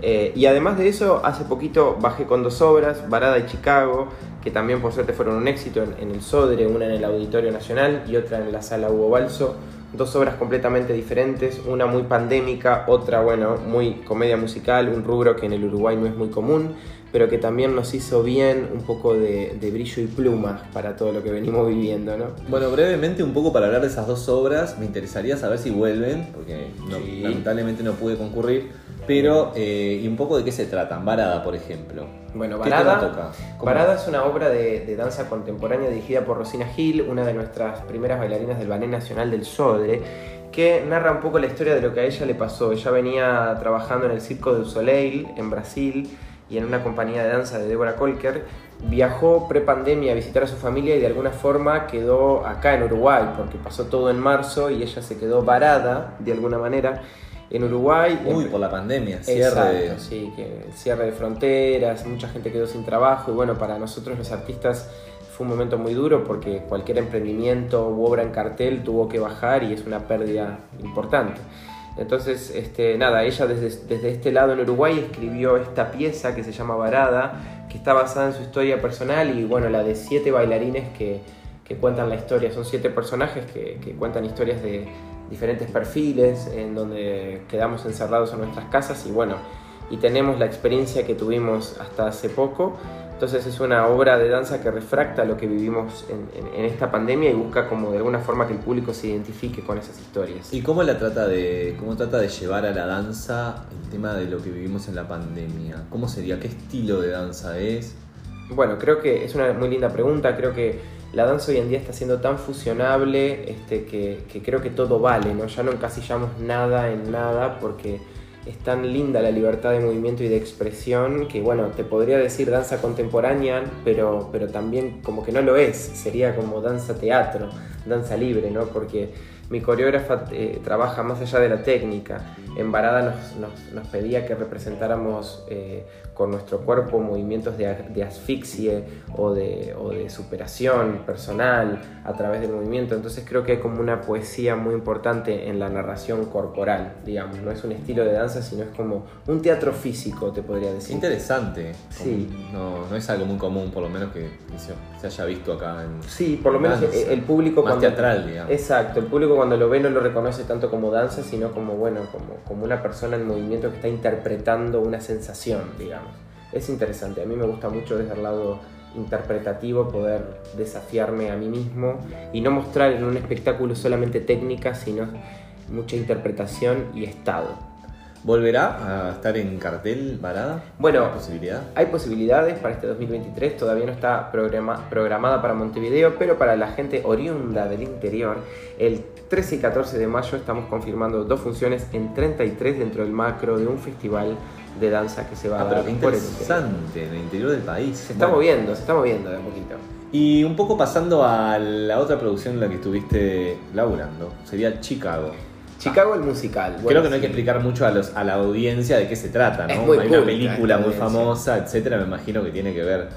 Eh, y además de eso, hace poquito bajé con dos obras, Varada y Chicago, que también por suerte fueron un éxito en, en el Sodre, una en el Auditorio Nacional y otra en la Sala Hugo Balso. Dos obras completamente diferentes, una muy pandémica, otra, bueno, muy comedia musical, un rubro que en el Uruguay no es muy común, pero que también nos hizo bien un poco de, de brillo y plumas para todo lo que venimos viviendo, ¿no? Bueno, brevemente, un poco para hablar de esas dos obras, me interesaría saber si vuelven, porque no- Sí. lamentablemente no pude concurrir, pero, eh, y un poco de qué se tratan. Varada, por ejemplo. Bueno, ¿Qué Varada, toca? Varada es una obra de, de danza contemporánea dirigida por Rosina Gil, una de nuestras primeras bailarinas del Ballet Nacional del Sodre, que narra un poco la historia de lo que a ella le pasó. Ella venía trabajando en el Circo del Soleil en Brasil y en una compañía de danza de Débora Kolker. Viajó pre-pandemia a visitar a su familia y de alguna forma quedó acá en Uruguay, porque pasó todo en marzo y ella se quedó varada de alguna manera en Uruguay. Uy, por la pandemia, cierre. Exacto, sí, que cierre de fronteras, mucha gente quedó sin trabajo y bueno, para nosotros los artistas fue un momento muy duro porque cualquier emprendimiento u obra en cartel tuvo que bajar y es una pérdida importante. Entonces, este, nada, ella desde, desde este lado en Uruguay escribió esta pieza que se llama Varada, que está basada en su historia personal y bueno, la de siete bailarines que, que cuentan la historia. Son siete personajes que, que cuentan historias de diferentes perfiles, en donde quedamos encerrados en nuestras casas y bueno, y tenemos la experiencia que tuvimos hasta hace poco. Entonces es una obra de danza que refracta lo que vivimos en, en- en esta pandemia y busca como de alguna forma que el público se identifique con esas historias. ¿Y cómo la trata de, cómo trata de llevar a la danza el tema de lo que vivimos en la pandemia? ¿Cómo sería? ¿Qué estilo de danza es? Bueno, creo que es una muy linda pregunta. Creo que la danza hoy en día está siendo tan fusionable este, que, creo que todo vale, ¿no? Ya no encasillamos nada en nada porque es tan linda la libertad de movimiento y de expresión que, bueno, te podría decir danza contemporánea, pero, pero también como que no lo es. Sería como danza teatro, danza libre, ¿no? Porque mi coreógrafa eh, trabaja más allá de la técnica. En Varada nos, nos- nos pedía que representáramos eh, con nuestro cuerpo movimientos de, de asfixie o de, o de superación personal a través del movimiento. Entonces creo que hay como una poesía muy importante en la narración corporal, digamos. No es un estilo de danza, sino es como un teatro físico, te podría decir. Interesante. Sí. No, no es algo muy común, por lo menos que se, se haya visto acá en... Sí, por lo menos Danza. el, el público Más cuando... teatral, digamos. Exacto, el público cuando lo ve no lo reconoce tanto como danza, sino como, bueno, como, como una persona en movimiento que está interpretando una sensación, digamos. Es interesante, a mí me gusta mucho desde el lado interpretativo poder desafiarme a mí mismo y no mostrar en un espectáculo solamente técnica, sino mucha interpretación y estado. ¿Volverá a estar en cartel varada? Bueno, ¿Hay posibilidad? Hay posibilidades para este 2023, todavía no está programa- programada para Montevideo, pero para la gente oriunda del interior, el 13 y 14 de mayo estamos confirmando dos funciones en 33 dentro del macro de un festival de danza que se va Ah, a pero dar qué el interior. interesante, en el interior del país. Se está Bueno. moviendo, se está moviendo de a poquito. Y un poco pasando a la otra producción en la que estuviste laburando, sería Chicago. Chicago el musical. Creo que no hay que explicar mucho a, los, a la audiencia de qué se trata, ¿no? Hay una película muy famosa, etcétera, me imagino que tiene que ver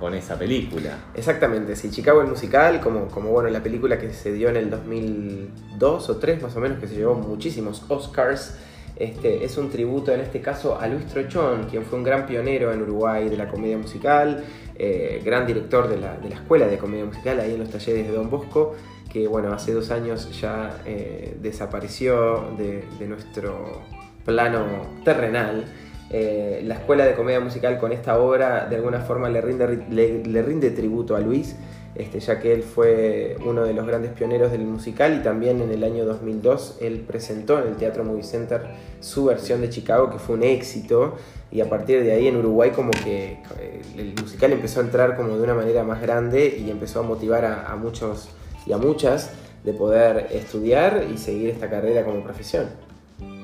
con esa película. Exactamente, sí, Chicago el musical, como, como bueno, la película que se dio en el 2002 o 3 más o menos, que se llevó muchísimos Oscars, este, es un tributo en este caso a Luis Trochón, quien fue un gran pionero en Uruguay de la comedia musical, eh, gran director de la, de la escuela de comedia musical ahí en los talleres de Don Bosco, que bueno, hace dos años ya eh, desapareció de, nuestro plano terrenal. eh, la Escuela de Comedia Musical con esta obra de alguna forma le rinde, le rinde tributo a Luis, este, ya que él fue uno de los grandes pioneros del musical y también en el año 2002 él presentó en el Teatro Movie Center su versión de Chicago que fue un éxito y a partir de ahí en Uruguay como que eh, el musical empezó a entrar como de una manera más grande y empezó a motivar a, a muchos y a muchas de poder estudiar y seguir esta carrera como profesión.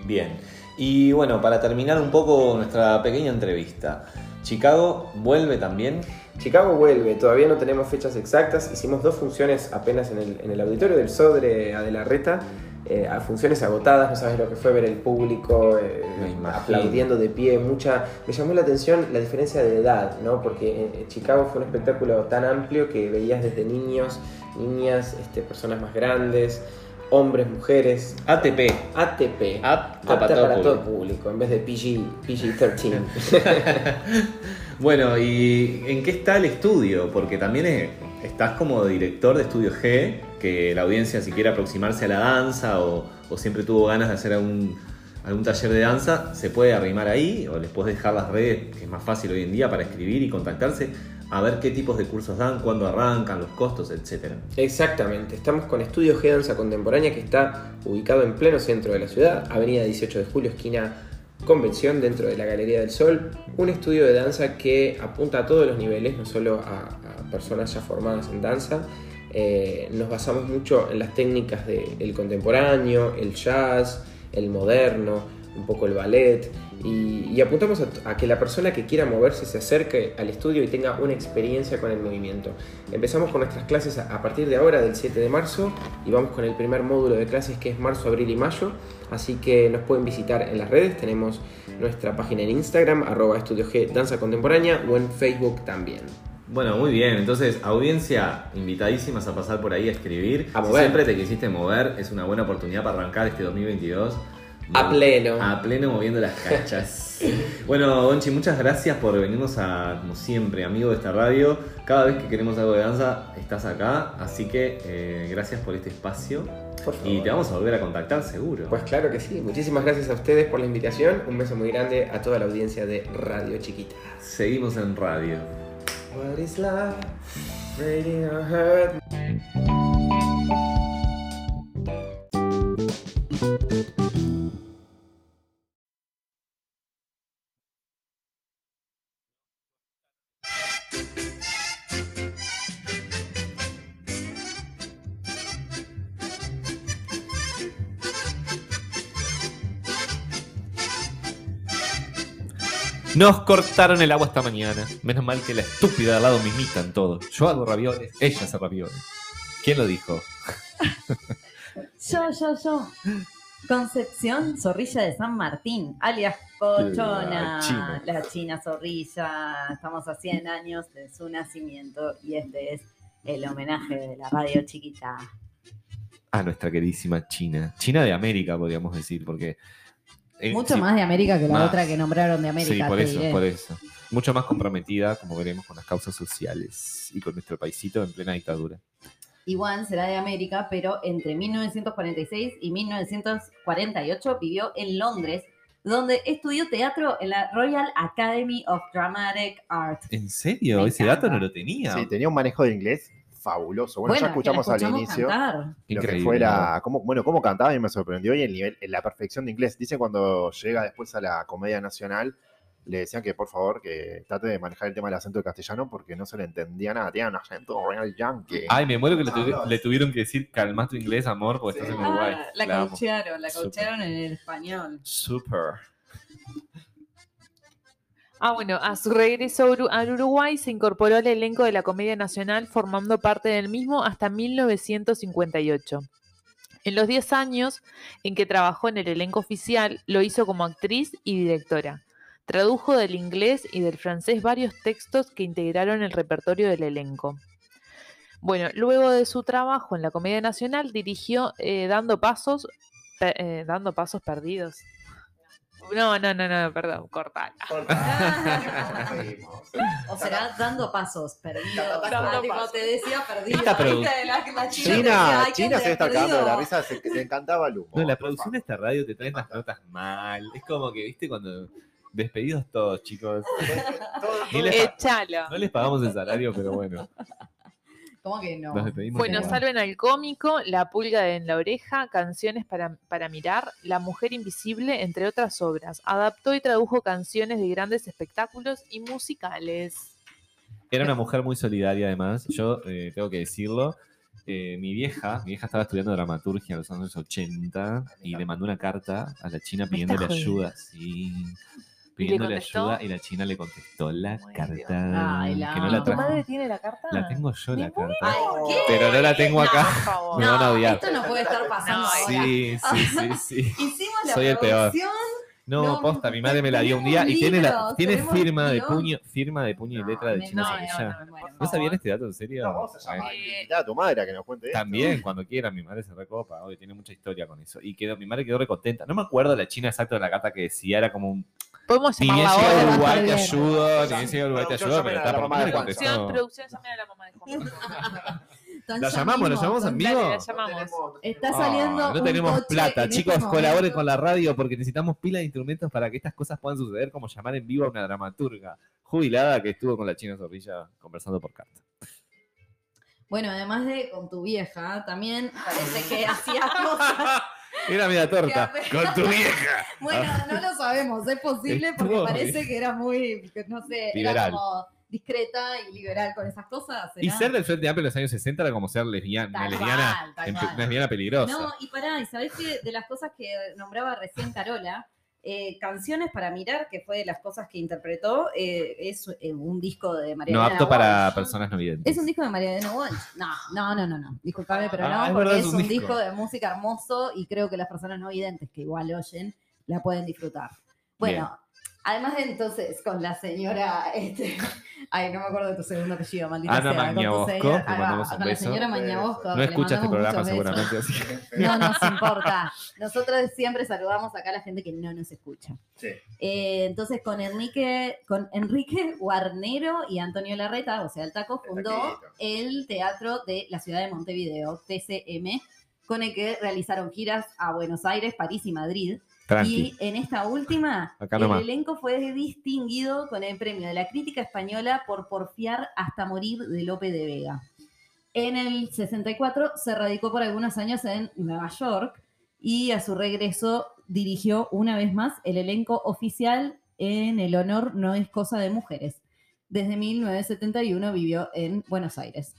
Bien. Y bueno, para terminar un poco nuestra pequeña entrevista, ¿Chicago vuelve también? Chicago vuelve, todavía no tenemos fechas exactas, hicimos dos funciones apenas en el, en el auditorio del Sodre Adelarreta, eh, a funciones agotadas, no sabes lo que fue ver el público eh, aplaudiendo de pie, mucha... Me llamó la atención la diferencia de edad, ¿no? Porque en- en Chicago fue un espectáculo tan amplio que veías desde niños, niñas, este, personas más grandes, hombres, mujeres, ATP. ATP. Apta para todo público, en vez de PG, PG-13. <laughs> Bueno, ¿y en qué está el estudio? Porque también estás como director de Estudio G, que la audiencia si quiere aproximarse a la danza o, siempre tuvo ganas de hacer algún, taller de danza, se puede arrimar ahí o les puedes dejar las redes, que es más fácil hoy en día para escribir y contactarse, a ver qué tipos de cursos dan, cuándo arrancan, los costos, etcétera. Exactamente, estamos con Estudio G Danza Contemporánea que está ubicado en pleno centro de la ciudad, Avenida 18 de Julio, esquina Convención, dentro de la Galería del Sol. Un estudio de danza que apunta a todos los niveles, no solo a, personas ya formadas en danza. Eh, nos basamos mucho en las técnicas del contemporáneo, el jazz, el moderno, un poco el ballet. Y, y apuntamos a, a que la persona que quiera moverse se acerque al estudio y tenga una experiencia con el movimiento. Empezamos con nuestras clases a a partir de ahora, del 7 de marzo, y vamos con el primer módulo de clases que es marzo, abril y mayo. Así que nos pueden visitar en las redes. Tenemos nuestra página en Instagram, arroba estudio G Danza Contemporánea, o en Facebook también. Bueno, muy bien. Entonces, audiencia, invitadísimas a pasar por ahí a escribir. A Si mover. siempre te quisiste mover, es una buena oportunidad para arrancar este 2022. A pleno. A pleno moviendo las cachas. <laughs> bueno, Gonchi, muchas gracias por venirnos a, como siempre, amigo de esta radio. Cada vez que queremos algo de danza, estás acá. Así que eh, gracias por este espacio. Por favor. Y te vamos a volver a contactar seguro. Pues claro que sí. Muchísimas gracias a ustedes por la invitación. Un beso muy grande a toda la audiencia de Radio Chiquita. Seguimos en radio. What is love? Radiohead. Nos cortaron el agua esta mañana. Menos mal que la estúpida de al lado me imitan todo. Yo hago ravioles, ella hace ravioles. ¿Quién lo dijo? <laughs> Yo, yo, yo. Concepción Zorrilla de San Martín, alias Cochona, La China. la China Zorrilla. Estamos a 100 años de su nacimiento y este es el homenaje de la radio chiquita. A nuestra queridísima China. China de América, podríamos decir, porque. Eh, Mucho sí, más de América que la más. otra que nombraron de América. Sí, por eso, diré. por eso. Mucho más comprometida, como veremos, con las causas sociales y con nuestro paisito en plena dictadura. Igual será de América, pero entre 1946 y 1948 vivió en Londres, donde estudió teatro en la Royal Academy of Dramatic Art. ¿En serio? Me Ese dato no lo tenía. Sí, tenía un manejo de inglés fabuloso. Bueno, ya que escuchamos, al inicio cantar. lo que Increíble. fuera, cómo, bueno, cómo cantaba y me sorprendió y el nivel, la perfección de inglés. Dicen cuando llega después a la Comedia Nacional, le decían que por favor que trate de manejar el tema del acento de castellano porque no se le entendía nada. Tenía un acento real yankee. Ay, me muero que le, tuvi- Ah, no. le tuvieron que decir calma tu inglés, amor, porque Sí. estás en Uruguay. Ah, la La cauchearon, la cauchearon en el español. Super. Ah, bueno, a su regreso al Uruguay se incorporó al elenco de la Comedia Nacional formando parte del mismo hasta 1958. En los 10 años en que trabajó en el elenco oficial, lo hizo como actriz y directora. Tradujo del inglés y del francés varios textos que integraron el repertorio del elenco. Bueno, luego de su trabajo en la Comedia Nacional, dirigió eh, Dando Pasos, eh, Dando Pasos Perdidos. No, no, no, no, perdón, cortala. <laughs> O será dando pasos, perdido. Dando Ah, tipo, pasos. te decía perdido. Esta. De la- la China China, "Ay, China se está cagando de la perdido". risa, se, le encantaba el humo. No, la producción de esta radio te trae las notas mal. Es como que, viste, cuando Despedidos todos, chicos. <laughs> Échalo. no les pagamos el salario, pero bueno, ¿Cómo que no? Bueno, salven al cómico, La pulga en la oreja, Canciones para, para mirar, La mujer invisible, entre otras obras. Adaptó y tradujo canciones de grandes espectáculos y musicales. Era una mujer muy solidaria, además. Yo eh, tengo que decirlo. Eh, mi vieja, mi vieja estaba estudiando dramaturgia en los años 80 y le mandó una carta a la China pidiéndole ayuda. Sí. Pidiéndole ayuda y la China le contestó la carta. Ay, la que no la ¿Tu madre tiene la carta? La tengo yo, la carta. Ay, ¿qué? Pero no la tengo No, acá. Por favor. <laughs> Me van a odiar. Esto no puede estar pasando No, ahora. Sí, <laughs> sí, sí, sí. Hicimos la Soy el peor. No, No, posta, mi madre me la dio un día y tiene, la, tiene firma de puño, firma de puño y letra de China. ¿No sabían este dato en serio? No, vamos a llamar Ay, a tu madre a que nos cuente esto. También, cuando quieran, mi madre se recopa, obvio, tiene mucha historia con eso. Y quedó, mi madre quedó recontenta. No me acuerdo la China exacta de la carta que decía, era como un. Podemos Ni bien llamarla llega ahora. a Uruguay te bien. ayudo, ni bien llega Uruguay te ayudo, pero está la por mamá de le Juan. contestó. Producción, producción, llamen a la mamá de Juan. La llamamos, la llamamos en vivo. La llamamos. Está saliendo. no un tenemos coche plata, en chicos, este colaboren con la radio porque necesitamos pila de instrumentos para que estas cosas puedan suceder, como llamar en vivo a una dramaturga jubilada que estuvo con la China Zorrilla conversando por carta. Bueno, además de con tu vieja, también parece que <laughs> hacía cosas. Era media torta. Con tu vieja. <laughs> Bueno, no lo sabemos, es posible porque Estuvo parece bien. que era muy, no sé, Liberal. era como discreta y liberal con esas cosas. Y ser del Frente Amplio en los años 60 era como ser lesbiana, una lesbiana, cual, tal en- cual. una lesbiana peligrosa. No, y pará, y sabés que de las cosas que nombraba recién Carola, eh, Canciones para Mirar, que fue de las cosas que interpretó, eh, es eh, un disco de María no apto para personas no videntes. Es un disco de María Elena Walsh. No, no, no, no, no. Disculpame, pero Ah, no, es porque verdad, es un, un disco. disco de música hermoso y creo que las personas no videntes que igual oyen la pueden disfrutar. Bueno, Bien. Además de entonces con la señora, este, <laughs> ay, no me acuerdo de tu segundo apellido, maldita Ana sea, con tu Mañabosco, señora- va, mandamos un con la señora Mañabosco. No le escucha este mandamos programa muchos besos. seguramente. así <laughs> No nos importa. Nosotros siempre saludamos acá a la gente que no nos escucha. Sí. Eh, entonces, con Enrique, con Enrique Guarnero y Antonio Larreta, o sea, el Taco, fundó el Teatro de la Ciudad de Montevideo, TCM, con el que realizaron giras a Buenos Aires, París y Madrid. Tranqui. Y en esta última, el elenco fue distinguido con el premio de la crítica española por porfiar hasta morir de Lope de Vega. En el 64 se radicó por algunos años en Nueva York y a su regreso dirigió una vez más el elenco oficial en El honor no es cosa de mujeres. Desde 1971 vivió en Buenos Aires.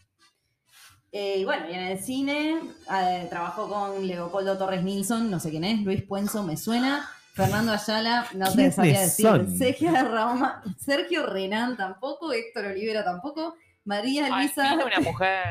Eh, y bueno, y en el cine eh, trabajó con Leopoldo Torres Nilsson, no sé quién es, Luis Puenzo me suena, Fernando Ayala, no te ¿Quiénes sabía decir, son? Sergio, Rama- Sergio Renan tampoco, Héctor Olivera tampoco, María Ay, Luisa, tiene una mujer.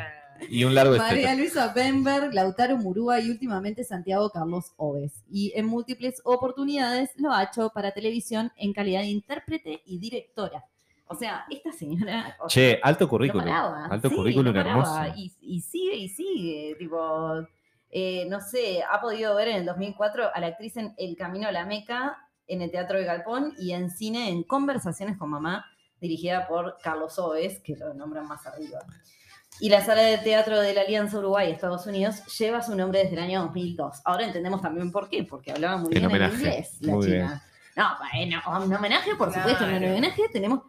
Y un largo María estrecho. Luisa Bemberg, Lautaro Murúa y últimamente Santiago Carlos Oves. Y en múltiples oportunidades lo ha hecho para televisión en calidad de intérprete y directora. O sea, esta señora... o Che, sea, alto currículum. Alto Sí, currículum no hermoso. Y, y sigue y sigue. Tipo, eh, no sé, ha podido ver en el 2004 a la actriz en El Camino a la Meca en el Teatro de Galpón y en cine en Conversaciones con Mamá, dirigida por Carlos Oves, que lo nombran más arriba. Y la sala de teatro de la Alianza Uruguay Estados Unidos lleva su nombre desde el año 2002. Ahora entendemos también por qué, porque hablaba muy En bien homenaje. en inglés la Muy china. No, bueno, un homenaje, por supuesto, en homenaje tenemos...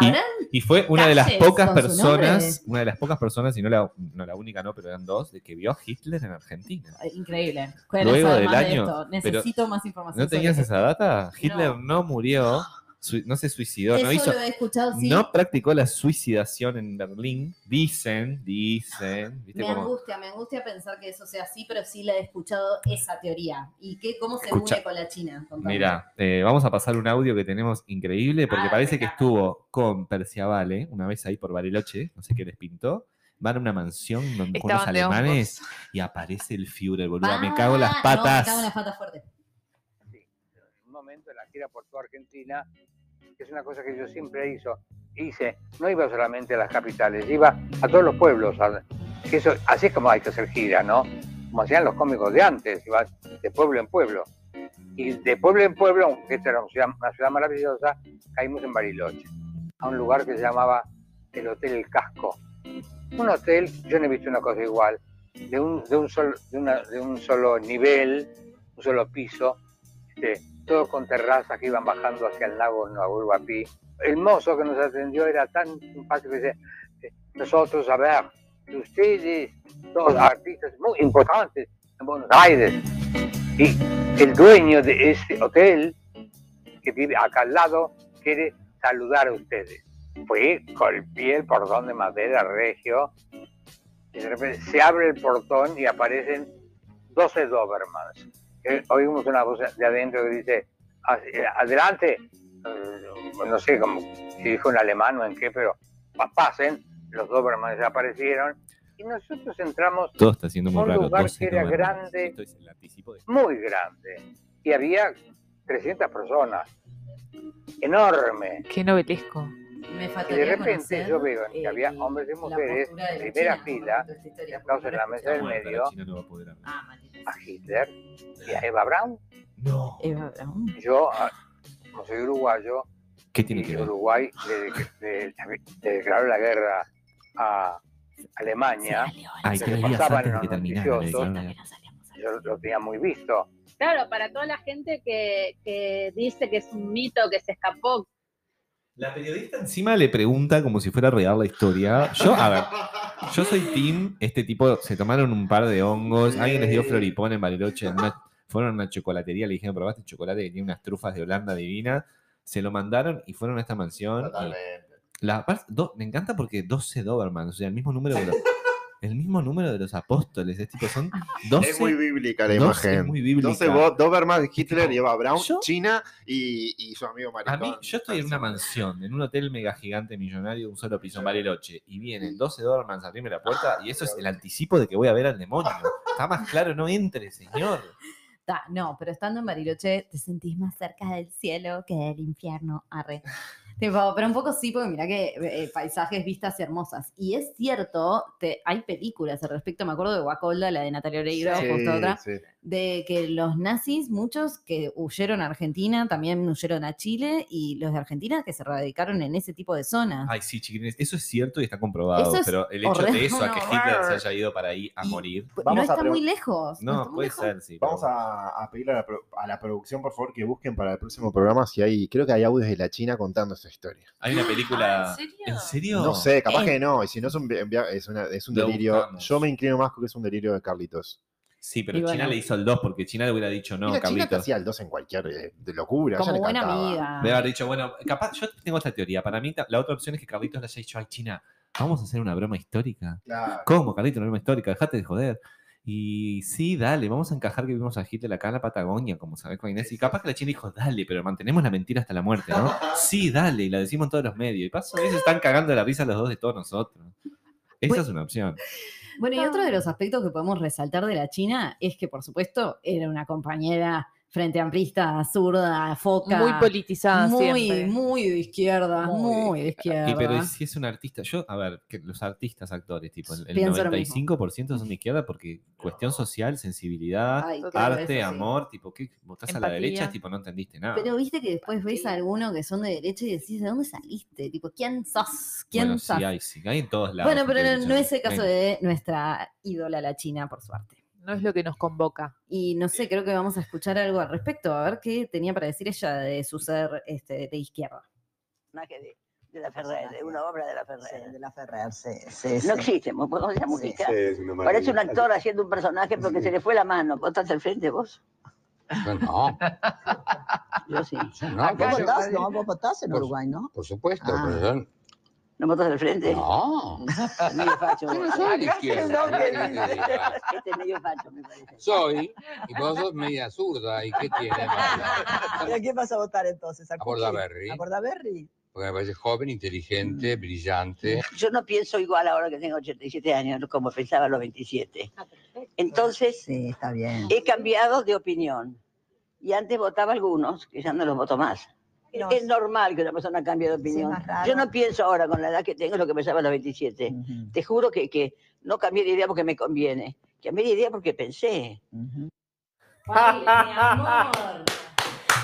Y- ¿Habrán Y fue una de las pocas personas, una de las pocas personas, y no la, no la única, no, pero eran dos, de que vio a Hitler en Argentina. Increíble. ¿Cuál es Luego del de año, pero- Necesito más información. ¿No tenías sobre esa data? Hitler no, murió, no se suicidó, no Eso hizo, lo he escuchado, sí. no practicó la suicidación en Berlín. Dicen, dicen, ¿viste me cómo? angustia, me angustia pensar que eso sea así, pero sí la he escuchado esa teoría. ¿Y qué, cómo se Escucha. une con la China? Contame. Mira, eh, vamos a pasar un audio que tenemos increíble porque Ah, parece que estuvo con Perciavale una vez ahí por Bariloche, no sé qué les pintó. Van a una mansión donde, con de alemanes y aparece el Führer, boludo. Me cago en las no, me patas. cago en las patas fuerte. Sí, en un momento de la gira por toda Argentina, es una cosa que yo siempre hizo, hice, no iba solamente a las capitales, iba a todos los pueblos, eso, así es como hay que hacer gira, ¿no? Como hacían los cómicos de antes, iba de pueblo en pueblo. Y de pueblo en pueblo, aunque esta era una ciudad, maravillosa, caímos en Bariloche, a un lugar que se llamaba el Hotel El Casco. Un hotel, yo no he visto una cosa igual, de un, de un, de una- de un solo nivel, un solo piso, este, todos con terrazas que iban bajando hacia el lago Nahuelhuapi. El mozo que nos atendió era tan simpático que dice, eh, nosotros, a ver, ustedes, todos artistas muy importantes en Buenos Aires, y el dueño de ese hotel, que vive acá al lado, quiere saludar a ustedes. Fui, golpeé el portón de madera regio, y de repente se abre el portón y aparecen 12 Dobermans. Eh, oímos una voz de adentro que dice, "As- eh, adelante, Eh, no sé cómo, si dijo en alemán o en qué, pero "Pa- pasen, los Dobermans desaparecieron y nosotros entramos Todo está siendo muy Un raro. lugar 12 que era grande. Muy grande y había 300 personas, enorme. Qué novelesco. Me Y de repente conocer, yo veo que eh, había hombres y mujeres en primera China fila, sentados en la mesa del medio, no va a. Ah, a. Hitler y a Eva Braun. No. Eva Braun. Yo, ah, como soy uruguayo, ¿Qué tiene que ver? Uruguay le, le- le declaró la guerra a Alemania, Ay, se tres le días pasaban antes de los que noticiosos. yo lo tenía muy visto. Claro, para toda la gente que, que dice que es un mito, que se escapó. La periodista encima le pregunta como si fuera real la historia. Yo, a ver, yo soy team, este tipo, se tomaron un par de hongos, alguien les dio floripón en Bariloche, en una- fueron a una chocolatería, le dijeron, probaste chocolate que tiene unas trufas de Holanda divina, se lo mandaron y fueron a esta mansión. Totalmente. la, do- me encanta porque 12 Doberman, o sea, el mismo número de los, el mismo número de los apóstoles, es tipo, son <laughs> 12. Es muy bíblica la 12 imagen. es muy bíblica. 12 Bo- Doberman, Hitler Eva Yo- China y, y su amigo A maricón. mí, yo estoy en una mansión, en un hotel mega gigante millonario, un solo piso en Bariloche, y vienen 12 Dobermans a abrirme la puerta, y eso es el anticipo de que voy a ver al demonio. Está más claro, no entre, señor. No, pero estando en Bariloche te sentís más cerca del cielo que del infierno. Arre. Tipo, pero un poco sí, porque mira que eh, paisajes, vistas hermosas. Y es cierto, te- hay películas al respecto, me acuerdo de Guacolda, la de Natalia Oreiro, Sí, justo otra, sí. De que los nazis, muchos que huyeron a Argentina, también huyeron a Chile, y los de Argentina que se radicaron en ese tipo de zonas. Ay, sí, chiquilines, eso es cierto y está comprobado, es pero el hecho de eso, a que no, <laughs> Hitler se haya ido para ahí a Y- morir. no Vamos a está muy lejos. No, puede lejos. ser, sí. Vamos pero- a, a pedirle a la, pro- a la producción, por favor, que busquen para el próximo programa si hay, creo que hay audios de la China contando esa historia. Hay una película. Ah, ¿en serio? ¿En serio? No sé, capaz Eh. que no, y si no es un, es una- es un delirio. Yo me inclino más porque es un delirio de Carlitos. Sí, pero Y China bueno. le hizo el 2 porque China le hubiera dicho no, Mira, China te Carlitos. hacía el 2 en cualquier eh, de locura. Como le buena amiga. Debe haber dicho, bueno, capaz, yo tengo esta teoría. Para mí, la otra opción es que Carlitos le haya dicho, ay, China, vamos a hacer una broma histórica. Claro. ¿Cómo, Carlitos, una broma histórica? Dejate de joder. Y sí, dale, vamos a encajar que vimos a Hitler acá en la Patagonia, como sabés con Inés. Y capaz que la China dijo, dale, pero mantenemos la mentira hasta la muerte, ¿no? <laughs> Sí, dale, y la decimos en todos los medios. Y paso, se están cagando de la risa los dos de todos nosotros. Esa Bueno, es una opción. Bueno, y otro de los aspectos que podemos resaltar de la China es que, por supuesto, era una compañera frente amplista, zurda, foca. Muy politizada muy, siempre. muy de izquierda, Muy muy, de izquierda. Y pero si es un artista, yo, a ver, que los artistas, actores, tipo, el, el Pienso lo mismo. 95% son de izquierda porque cuestión social, sensibilidad, Ay, claro, arte, sí. amor, tipo, ¿qué? ¿Votás a la derecha? Tipo, no entendiste nada. Pero viste que después ves a alguno que son de derecha y decís, ¿de dónde saliste? Tipo, ¿quién sos? ¿Quién bueno, sos? sí, hay, sí, hay en todos lados. bueno, pero no, no es el caso de nuestra ídola la China, por suerte. No es lo que nos convoca. Y no sé, creo que vamos a escuchar algo al respecto, a ver qué tenía para decir ella de su ser este, de izquierda. personaje de, de la Ferrer, de una obra de la Ferrer. Sí, de la Ferrer, sí, sí, No sí. existe, ¿vos conocés la Sí, música? es una Parece un actor haciendo un personaje porque se le fue la mano. ¿Vos estás al frente vos? No, Yo sí. no, ¿Vos yo- votás? No, vos votás en Por- Uruguay, ¿no? por supuesto, Ah. pero yo ¿No vos estás al frente? no. <laughs> Medio facho. Yo no soy de izquierda. Este es medio facho, me parece. Soy, y vos sos media zurda, ¿y qué tiene? ¿Y a quién vas a votar entonces? A Cookie? Bordaberry. ¿A Bordaberry? Porque me parece joven, inteligente, brillante. Yo no pienso igual ahora que tengo 87 años como pensaba a los 27. Entonces, Sí, está bien. he cambiado de opinión. Y antes votaba algunos, que ya no los voto más. No, Es normal que una persona cambie de opinión. Yo no pienso ahora con la edad que tengo lo que pensaba a los 27. Ujú, Te juro que, que no cambié de idea porque me conviene. Cambié de idea porque pensé. Baile, mi amor.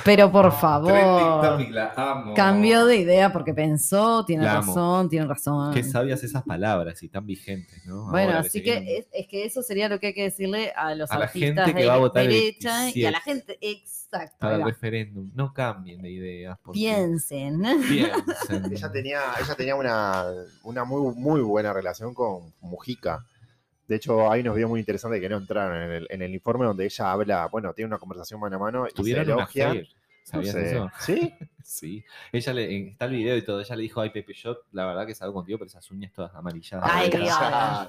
Pero por favor. topic, la amo. Cambió de idea porque pensó, tiene La amo. razón, tiene razón. Qué sabias esas palabras y tan vigentes, ¿no? Bueno, Ahora así que es, es que eso sería lo que hay que decirle a los A la artistas gente que de va a votar derecha y a 27. la gente, exacto. para el referéndum. No cambien de ideas. porque- Piensen. Piensen. Ella tenía, ella tenía una, una muy, muy buena relación con Mujica. De hecho, hay unos videos muy interesantes que no entraron en el, en el informe donde ella habla, bueno, tiene una conversación mano a mano y se elogia. ¿Sabías No sé. eso? ¿Sí? <laughs> Sí. Ella le, en- está el video y todo. Ella le dijo, ay, Pepe, yo la verdad que salgo contigo, pero esas uñas todas amarillas. Ay,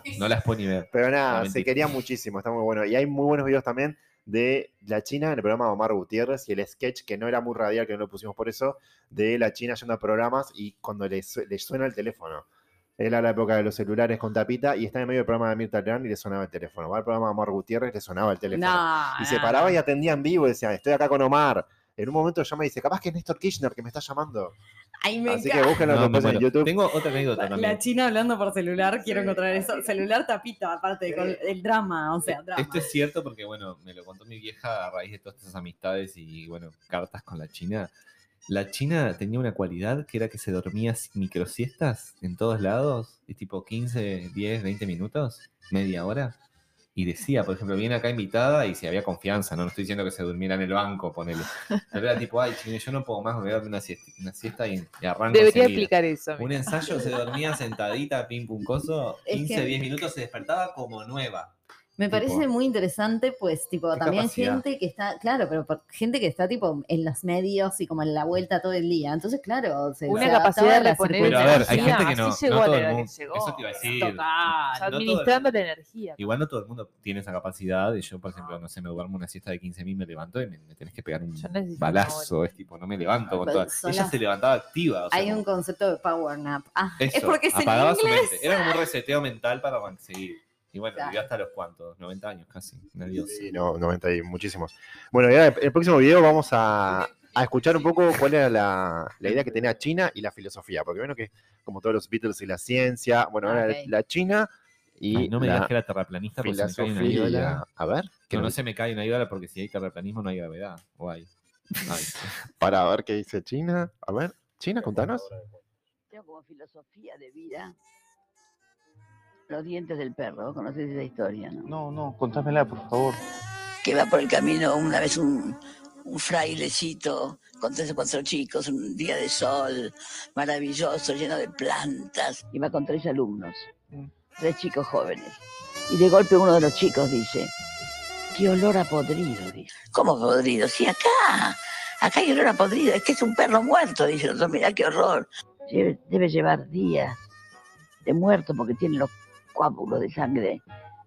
<laughs> No las puedo ni ver. Pero No, nada, se quería muchísimo, está muy bueno. Y hay muy buenos videos también de la China en el programa de Omar Gutiérrez y el sketch, que no era muy radial, que no lo pusimos por eso, de la China yendo a programas y cuando le, su- le suena el teléfono. Era la época de los celulares con tapita y está en medio del programa de Mirta Legrand y le sonaba el teléfono. Va al programa de Omar Gutiérrez le sonaba el teléfono. No, y se no, paraba no. y atendía en vivo y decía, estoy acá con Omar. En un momento llama y dice, capaz que es Néstor Kirchner que me está llamando. Ay, me Así que búsquenlo No, después en. YouTube. Tengo otra anécdota La también. China hablando por celular, quiero encontrar eso. Celular tapita, aparte, con el drama, o sea, drama. Esto es cierto porque, bueno, me lo contó mi vieja a raíz de todas estas amistades y, bueno, cartas con la China. La China tenía una cualidad que era que se dormía microsiestas en todos lados, y tipo 15, 10, 20 minutos, media hora. Y decía, por ejemplo, viene acá invitada y si había confianza, ¿no? No estoy diciendo que se durmiera en el banco, ponele. Pero era tipo, ay, China, yo no puedo más, me voy a dormir una siesta, una siesta y, y arranco Debería enseguida". explicar eso. Un ensayo se dormía sentadita, pim pum coso, Es 15, que- 10 minutos se despertaba como nueva. Me Tipo, parece muy interesante, pues, tipo, Qué también capacidad. gente que está, claro, pero por- gente que está, tipo, en los medios y como en la vuelta todo el día. Entonces, claro, se, Una se capacidad de reponer Pero a ver, hay gente que no, así no llegó a todo la el mundo. llegó. Eso te iba a decir. Total, No administrando la energía. Igual no todo el mundo tiene esa capacidad. Y yo, por ejemplo, no sé, me duermo una siesta de 15.000, me levanto y me, me tenés que pegar un balazo. Es tipo, no me levanto con Pero toda. Ella las- se levantaba activa. o sea, Hay un concepto de power nap. Ah, es eso, porque es en apagaba su inglés. mente. Era como un reseteo mental para seguir. Y bueno, Claro. vivió hasta los cuantos, 90 años casi. Adiós. Sí, no, 90 y muchísimos. Bueno, y ahora en el próximo video vamos a, a escuchar un poco cuál era la, la idea que tenía China y la filosofía. Porque bueno que como todos los Beatles y la ciencia, bueno, ahora la China y Ay, no me la digas que era terraplanista porque se me cae una ídola. A ver, que no, no, se me cae una ídola porque si hay terraplanismo no hay gravedad. O hay. Ay. <laughs> para ver qué dice China. A ver, China, contanos. Tengo como filosofía de vida los dientes del perro. ¿Conoces esa historia, no? No, no, contámela, por favor. Que va por el camino una vez un, un frailecito con tres o cuatro chicos, un día de sol maravilloso, lleno de plantas. Iba con tres alumnos, Mm. tres chicos jóvenes. Y de golpe uno de los chicos dice, qué olor a podrido, dice. ¿Cómo podrido? Sí, acá. Acá hay olor a podrido. Es que es un perro muerto, dice el otro. Mirá qué horror. Debe, debe llevar días de muerto porque tiene los coágulos de sangre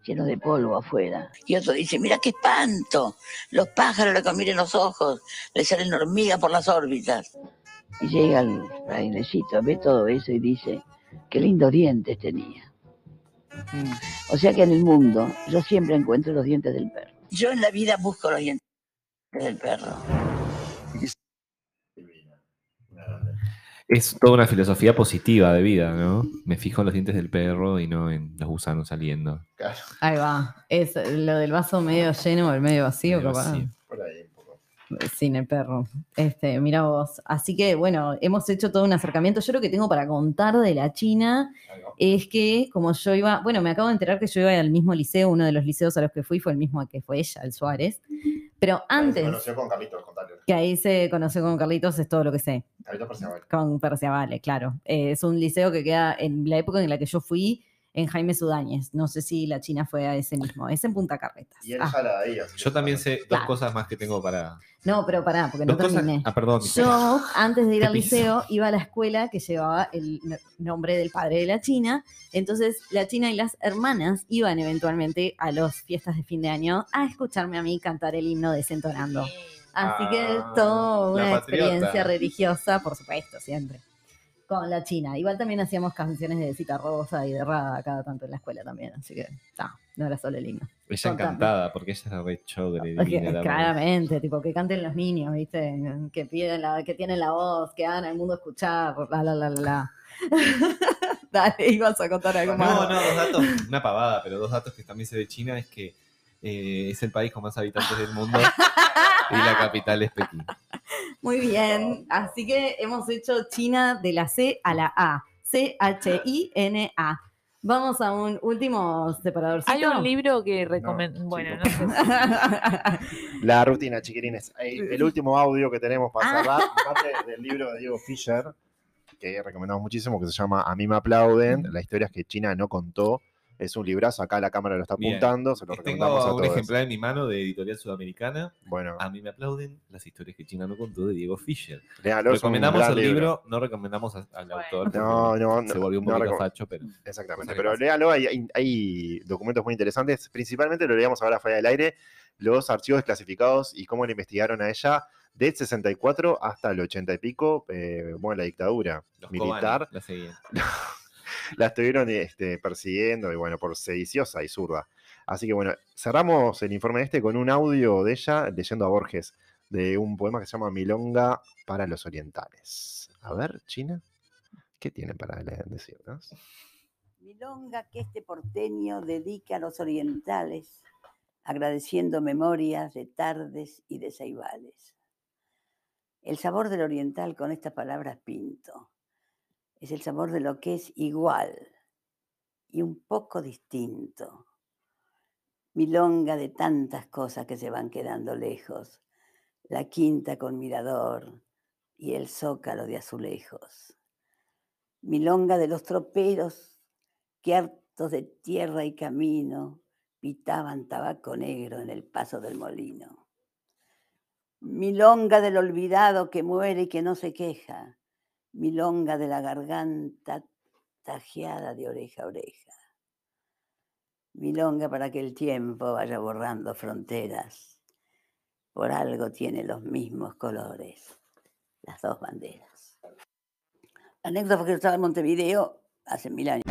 llenos de polvo afuera. Y otro dice, mira qué espanto. Los pájaros le comieren los ojos, le salen hormigas por las órbitas. Y llega el frailecito, ve todo eso y dice, qué lindos dientes tenía. Mm. O sea que en el mundo yo siempre encuentro los dientes del perro. Yo en la vida busco los dientes del perro. Es toda una filosofía positiva de vida, ¿no? Me fijo en los dientes del perro y no en los gusanos saliendo. Ahí va. Es lo del vaso medio lleno o el medio vacío, Medio capaz. vacío. Por ahí un poco. Perro. Este, mira vos. Así que, bueno, hemos hecho todo un acercamiento. Yo lo que tengo para contar de la China es que, como yo iba, bueno, me acabo de enterar que yo iba al mismo liceo, uno de los liceos a los que fui fue el mismo al que fue ella, el Suárez. Pero Ahí Se antes, conoció con Carlitos, contale. que ahí se conoció con Carlitos, es todo lo que sé. Carlitos Perciabal. Con Perciavale, claro. Eh, es un liceo que queda en la época en la que yo fui en Jaime Sudáñez. No sé si la China fue a ese mismo. Es en Punta Carretas. Y él Ah, ya la de ahí. que Yo también sé dos Claro. cosas más que tengo para. no, pero pará, porque no terminé. Ah, perdón. Yo, antes de ir al liceo, iba a la escuela que llevaba el nombre del padre de la China. Entonces, la China y las hermanas iban eventualmente a las fiestas de fin de año a escucharme a mí cantar el himno desentonando. Así que Ah, toda la una patriota. experiencia religiosa, por supuesto, siempre. Con la China. Igual también hacíamos canciones de Cita Rosa y de Rada cada tanto en la escuela también. Así que, no, no era solo el himno. Ella Contame. encantada, porque ella es re divina, la verdad. claramente, tipo, que canten los niños, ¿viste? Que piden la, que tienen la voz, que hagan al mundo escuchar, la, la, la, la, la. <laughs> Dale, ibas a contar algo más. No, no, dos datos, una pavada, pero dos datos que también sé de China es que eh, es el país con más habitantes del mundo y la capital es Pekín. Muy bien, así que hemos hecho China de la C a la A. C-H-I-N-A. Vamos a un último separadorcito. Hay un libro que recomiendo. bueno, no sé. <laughs> La rutina, chiquirines. Eh, El último audio que tenemos para Ah. cerrar, parte del libro de Diego Fischer, que recomendamos muchísimo, que se llama A mí me aplauden, las historias que China no contó. Es un librazo, acá la cámara lo está Bien. apuntando, se lo recomendamos a Tengo un todos. ejemplar en mi mano de Editorial Sudamericana. Bueno, A mí me aplauden las historias que China no contó de Diego Fischer. léalo, un recomendamos el libro. libro. no recomendamos a- al autor. No, no, no, Se volvió un no poquito recom- facho, pero. Exactamente, pero léalo, hay, hay- documentos muy interesantes. Principalmente lo leíamos ahora fuera del aire, los archivos desclasificados y cómo le investigaron a ella del 64 hasta el 80 y pico, eh, bueno, la dictadura Los militar. Kobani la. <laughs> <laughs> la estuvieron este, persiguiendo y bueno, por sediciosa y zurda. Así que bueno, cerramos el informe este con un audio de ella leyendo a Borges de un poema que se llama Milonga para los orientales. A ver, China, ¿qué tienen para decirnos? Milonga que este porteño dedica a los orientales, agradeciendo memorias de tardes y de ceibales. El sabor del oriental con estas palabras pinto es el sabor de lo que es igual y un poco distinto. Milonga de tantas cosas que se van quedando lejos, la quinta con mirador y el zócalo de azulejos. Milonga de los troperos que hartos de tierra y camino pitaban tabaco negro en el paso del molino. Milonga del olvidado que muere y que no se queja. Milonga de la garganta tajeada de oreja a oreja. Milonga para que el tiempo vaya borrando fronteras. Por algo tiene los mismos colores, las dos banderas. Anécdota que estaba en Montevideo hace mil años.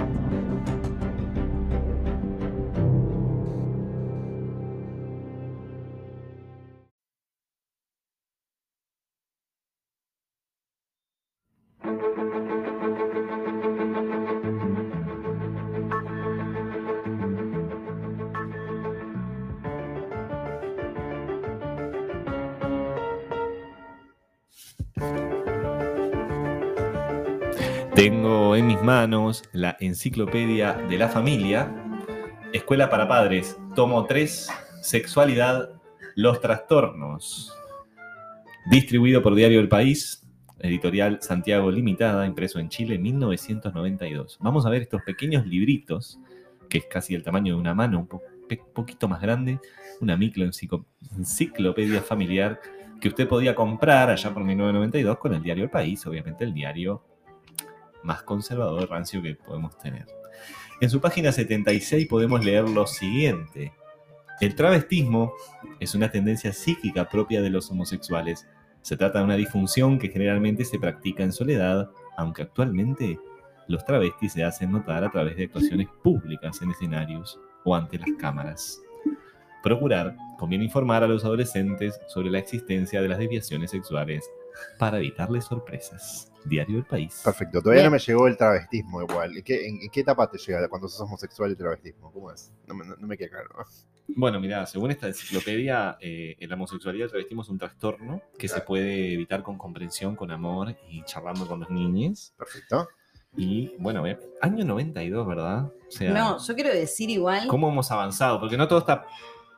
Tengo en mis manos la enciclopedia de la familia, Escuela para Padres, tomo 3, Sexualidad, los trastornos. Distribuido por Diario El País, editorial Santiago Limitada, impreso en Chile 1992. Vamos a ver estos pequeños libritos, que es casi el tamaño de una mano, un poquito más grande, una micro enciclopedia familiar que usted podía comprar allá por 1992 con el Diario El País, obviamente el diario más conservador rancio que podemos tener. En su página 76 podemos leer lo siguiente. El travestismo es una tendencia psíquica propia de los homosexuales. Se trata de una disfunción que generalmente se practica en soledad, aunque actualmente los travestis se hacen notar a través de actuaciones públicas en escenarios o ante las cámaras. Procurar, conviene informar a los adolescentes sobre la existencia de las desviaciones sexuales para evitarles sorpresas. Diario El País. Perfecto, todavía Bien. no me llegó el travestismo igual. ¿En qué, en- en qué etapa te llega cuando sos homosexual el travestismo? ¿Cómo es? No, me- no- no me queda claro. Bueno, mira, según esta enciclopedia, eh, la homosexualidad y el travestismo es un trastorno que se puede evitar con comprensión, con amor y charlando con los niños. Perfecto. Y bueno, ve, año 92, ¿verdad? O sea, No, yo quiero decir igual. ¿cómo hemos avanzado? Porque no todo está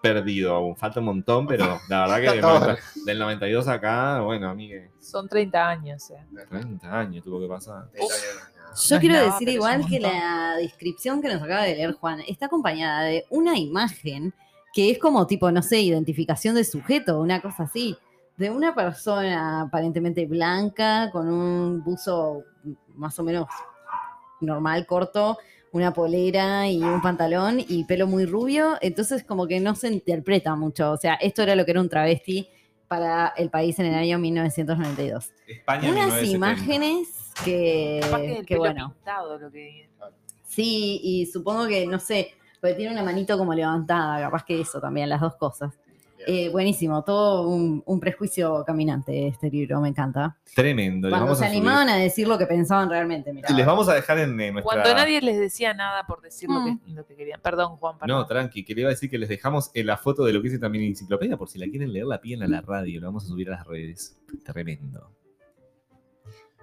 perdido aún, falta un montón, pero <laughs> la verdad que del, Está todo. 90 del 92 acá, bueno, amigue, Son 30 años. eh. 30 años tuvo que pasar. Yo No quiero nada, decir igual que la descripción que nos acaba de leer Juan está acompañada de una imagen que es como tipo, no sé, identificación de sujeto, una cosa así, de una persona aparentemente blanca con un buzo más o menos normal, corto, una polera y un pantalón y pelo muy rubio, entonces como que no se interpreta mucho, o sea, esto era lo que era un travesti para el país en el año 1992. España Unas 1970. imágenes que, que el que pelo bueno. pintado lo que. Sí, y supongo que, no sé, porque tiene una manito como levantada, capaz que eso también, las dos cosas. Eh, buenísimo, todo un, un prejuicio caminante este libro, me encanta. Tremendo. Cuando vamos se a subir. animaban a decir lo que pensaban realmente, les vamos a dejar en, eh, nuestra... Cuando nadie les decía nada por decir lo, Mm. que, lo que querían. Perdón, Juan, perdón. No, tranqui, que le iba a decir que les dejamos en la foto de lo que hice también en enciclopedia, por si la quieren leer, la piden a la radio, lo vamos a subir a las redes. Tremendo.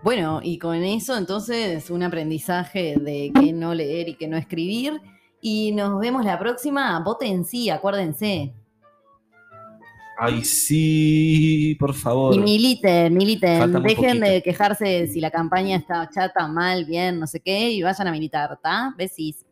Bueno, y con eso entonces un aprendizaje de qué no leer y qué no escribir. Y nos vemos la próxima. Voten sí, acuérdense. Ay, sí, por favor. Y militen, militen. Dejen de quejarse si la campaña está chata, mal, bien, no sé qué, y vayan a militar, ¿está? Besis.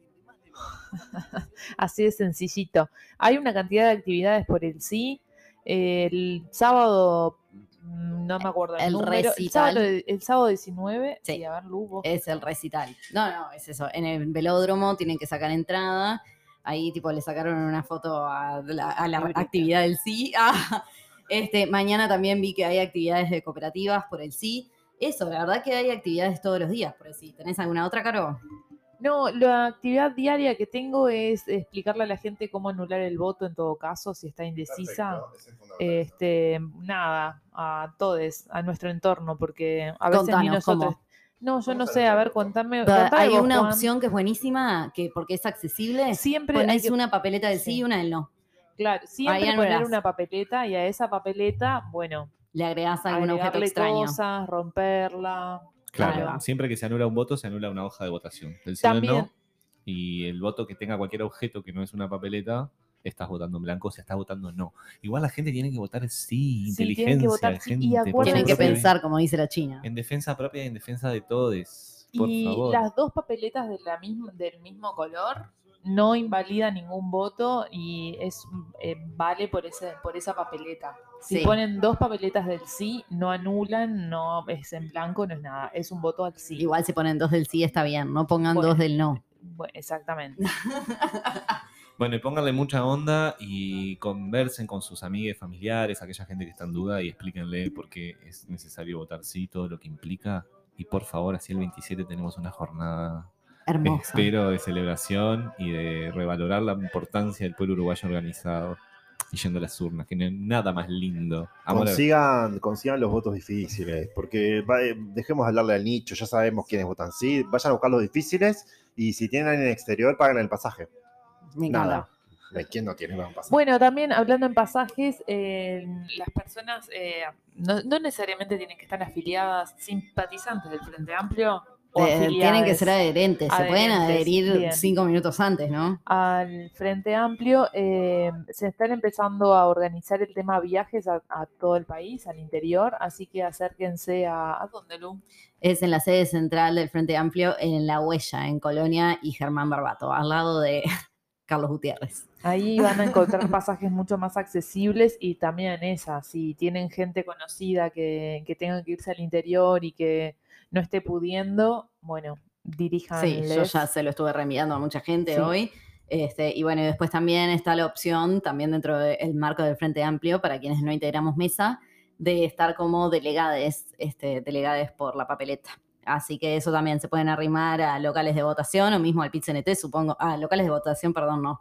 <laughs> Así de sencillito. Hay una cantidad de actividades por el sí. El sábado, mm, no me acuerdo el, El número. El recital. sábado, el sábado 19. Sí. Y a ver, Lu. Es el recital. No, no, es eso. En el velódromo tienen que sacar entrada. Ahí, tipo, le sacaron una foto a la, a la Ahorita. actividad del sí. <laughs> Ah, este, mañana también vi que hay actividades de cooperativas por el sí. Eso, la verdad que hay actividades todos los días por el sí. ¿Tenés alguna otra, Caro? No, la actividad diaria que tengo es explicarle a la gente cómo anular el voto en todo caso, si está indecisa. Perfecto, es. Este, nada, a todos, a nuestro entorno, porque a veces ni nosotros. ¿cómo? No, yo no sé, a ver, contame. Hay vos, una Juan. opción que es buenísima, que porque es accesible, Siempre hay pones que- una papeleta del sí. Sí. y una del no. Claro, siempre Ahí poner una papeleta y a esa papeleta, bueno, Le agregás algún objeto extraño. cosas, romperla. Claro, Claro. siempre que se anula un voto, se anula una hoja de votación. Del sí o También- no. Y el voto que tenga cualquier objeto que no es una papeleta, estás votando en blanco, se estás votando no. Igual la gente tiene que votar sí, Sí, tienen inteligencia, que votar sí, y gente. acuérdense- Tienen que pensar, como dice la China. En defensa propia y en defensa de todos. Por y favor. las dos papeletas de la misma, del mismo color no invalida ningún voto y es eh, vale por ese, por esa papeleta. Si Sí. ponen dos papeletas del sí, no anulan, no es en blanco, no es nada, es un voto al sí. Igual si ponen dos del sí está bien, no pongan Bueno. dos del no. Bueno, exactamente. <laughs> Bueno, y pónganle mucha onda y conversen con sus amigos, familiares, aquella gente que está en duda y explíquenle por qué es necesario votar sí, todo lo que implica. Y por favor, así el 27 tenemos una jornada, Hermoso. espero, de celebración y de revalorar la importancia del pueblo uruguayo organizado y yendo a las urnas, que no hay nada más lindo. Amor Consigan, consigan los votos difíciles, porque va- eh, dejemos de hablarle al nicho, ya sabemos quiénes votan sí, vayan a buscar los difíciles y si tienen alguien en el exterior, pagan el pasaje. Me encanta. Nada. ¿Quién no tiene un pasaje? Bueno, también hablando en pasajes, eh, las personas eh, no, no necesariamente tienen que estar afiliadas, simpatizantes del Frente Amplio. O Eh, tienen que ser adherentes, se pueden adherir bien. cinco minutos antes, ¿no? al Frente Amplio. eh, se están empezando a organizar el tema viajes a, a todo el país, al interior, así que acérquense a... ¿A dónde, Lu? Es en la sede central del Frente Amplio, en La Huella, en Colonia y Germán Barbato, al lado de Carlos Gutiérrez. Ahí van a encontrar pasajes mucho más accesibles y también esa, si tienen gente conocida que, que tengan que irse al interior y que no esté pudiendo, bueno, diríjanles. Sí, yo ya se lo estuve reenviando a mucha gente Sí. hoy. Este, y bueno, y después también está la opción, también dentro del marco del Frente Amplio, para quienes no integramos mesa, de estar como delegades, este, delegades por la papeleta. Así que eso también se pueden arrimar a locales de votación o mismo al PITCNT, supongo. A locales de votación, perdón, no.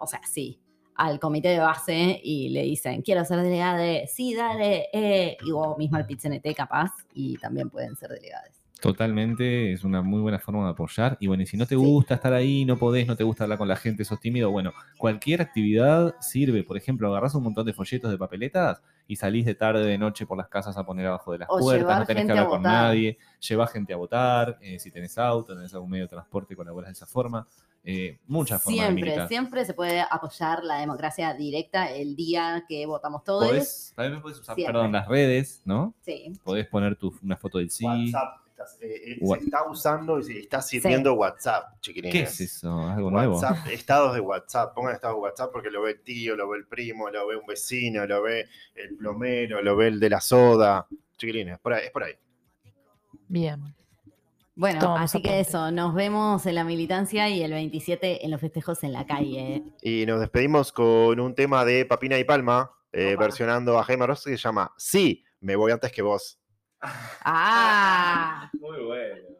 O sea, sí, al comité de base y le dicen, quiero ser delegade, sí, dale, eh, y o mismo al PITCNT capaz, y también pueden ser delegados. Totalmente, es una muy buena forma de apoyar. Y bueno, y si no te gusta estar ahí, no podés, no te gusta hablar con la gente, sos tímido, bueno, cualquier actividad sirve. Por ejemplo, agarrás un montón de folletos de papeletas y salís de tarde, de noche por las casas a poner abajo de las O puertas, no tenés que hablar con nadie, llevás gente a votar, eh, si tenés auto, tenés algún medio de transporte, colaborás de esa forma. Eh, muchas formas de Siempre, militar. siempre se puede apoyar la democracia directa el día que votamos todos. Podés- también podés usar, Siempre. perdón, las redes, ¿no? Sí. Podés poner tu, una foto del sí. WhatsApp. Estás- eh, eh, se está usando y se está sirviendo WhatsApp, chiquilines. ¿Qué es eso? ¿Algo nuevo? WhatsApp, estados de WhatsApp, pongan estados de WhatsApp porque lo ve el tío, lo ve el primo, lo ve un vecino, lo ve el plomero, lo ve el de la soda. Chiquilines, por ahí, es por ahí. Bien. Bueno, Tomamos así que eso, nos vemos en la militancia y el 27 en los festejos en la calle. Y nos despedimos con un tema de Papina y Palma, eh, versionando a Jaime Ross que se llama Sí, me voy antes que vos. Ah. <laughs> Muy bueno.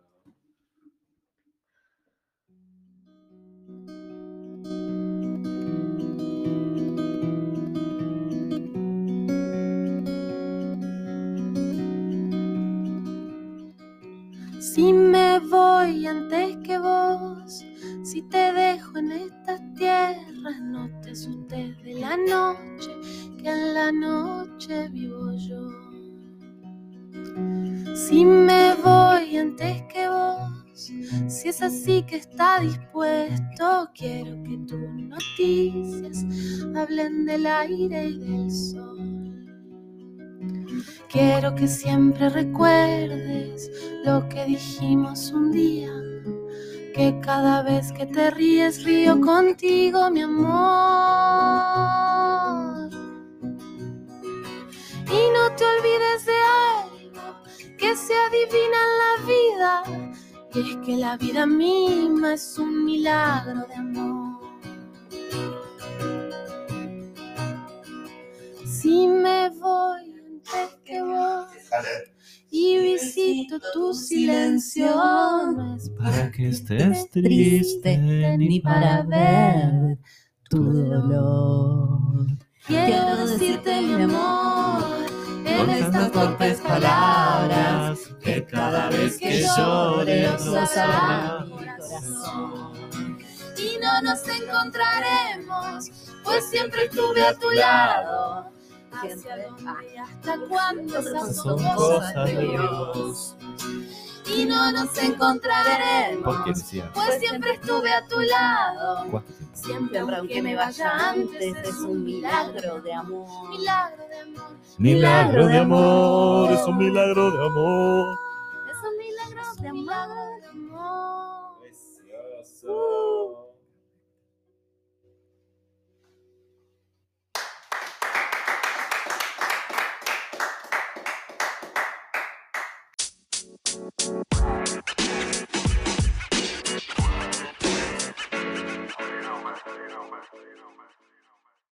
Si me voy antes que vos, si te dejo en estas tierras, no te asustes de la noche, que en la noche vivo yo. Si me voy antes que vos, si es así que está dispuesto, quiero que tus noticias hablen del aire y del sol. Quiero que siempre recuerdes lo que dijimos un día, que cada vez que te ríes río contigo, mi amor. Y no te olvides de algo que se adivina en la vida, y es que la vida misma es un milagro de amor. Si me voy antes que vos y visito tu silencio, no es Para que estés triste ni para ver tu dolor. Quiero decirte mi amor en estas torpes palabras que cada vez que llores los hará mi corazón. Y no nos encontraremos, pues siempre estuve a tu lado. Hacia dónde y hasta cuándo esas son cosas de Dios. Y no nos encontraremos, ¿Por qué decía? pues siempre estuve a tu lado. ¿Cuánto tiempo? Siempre aunque me vaya antes es un milagro de amor. Milagro de amor. Milagro de amor, es un milagro de amor. Es un milagro de amor. Precioso.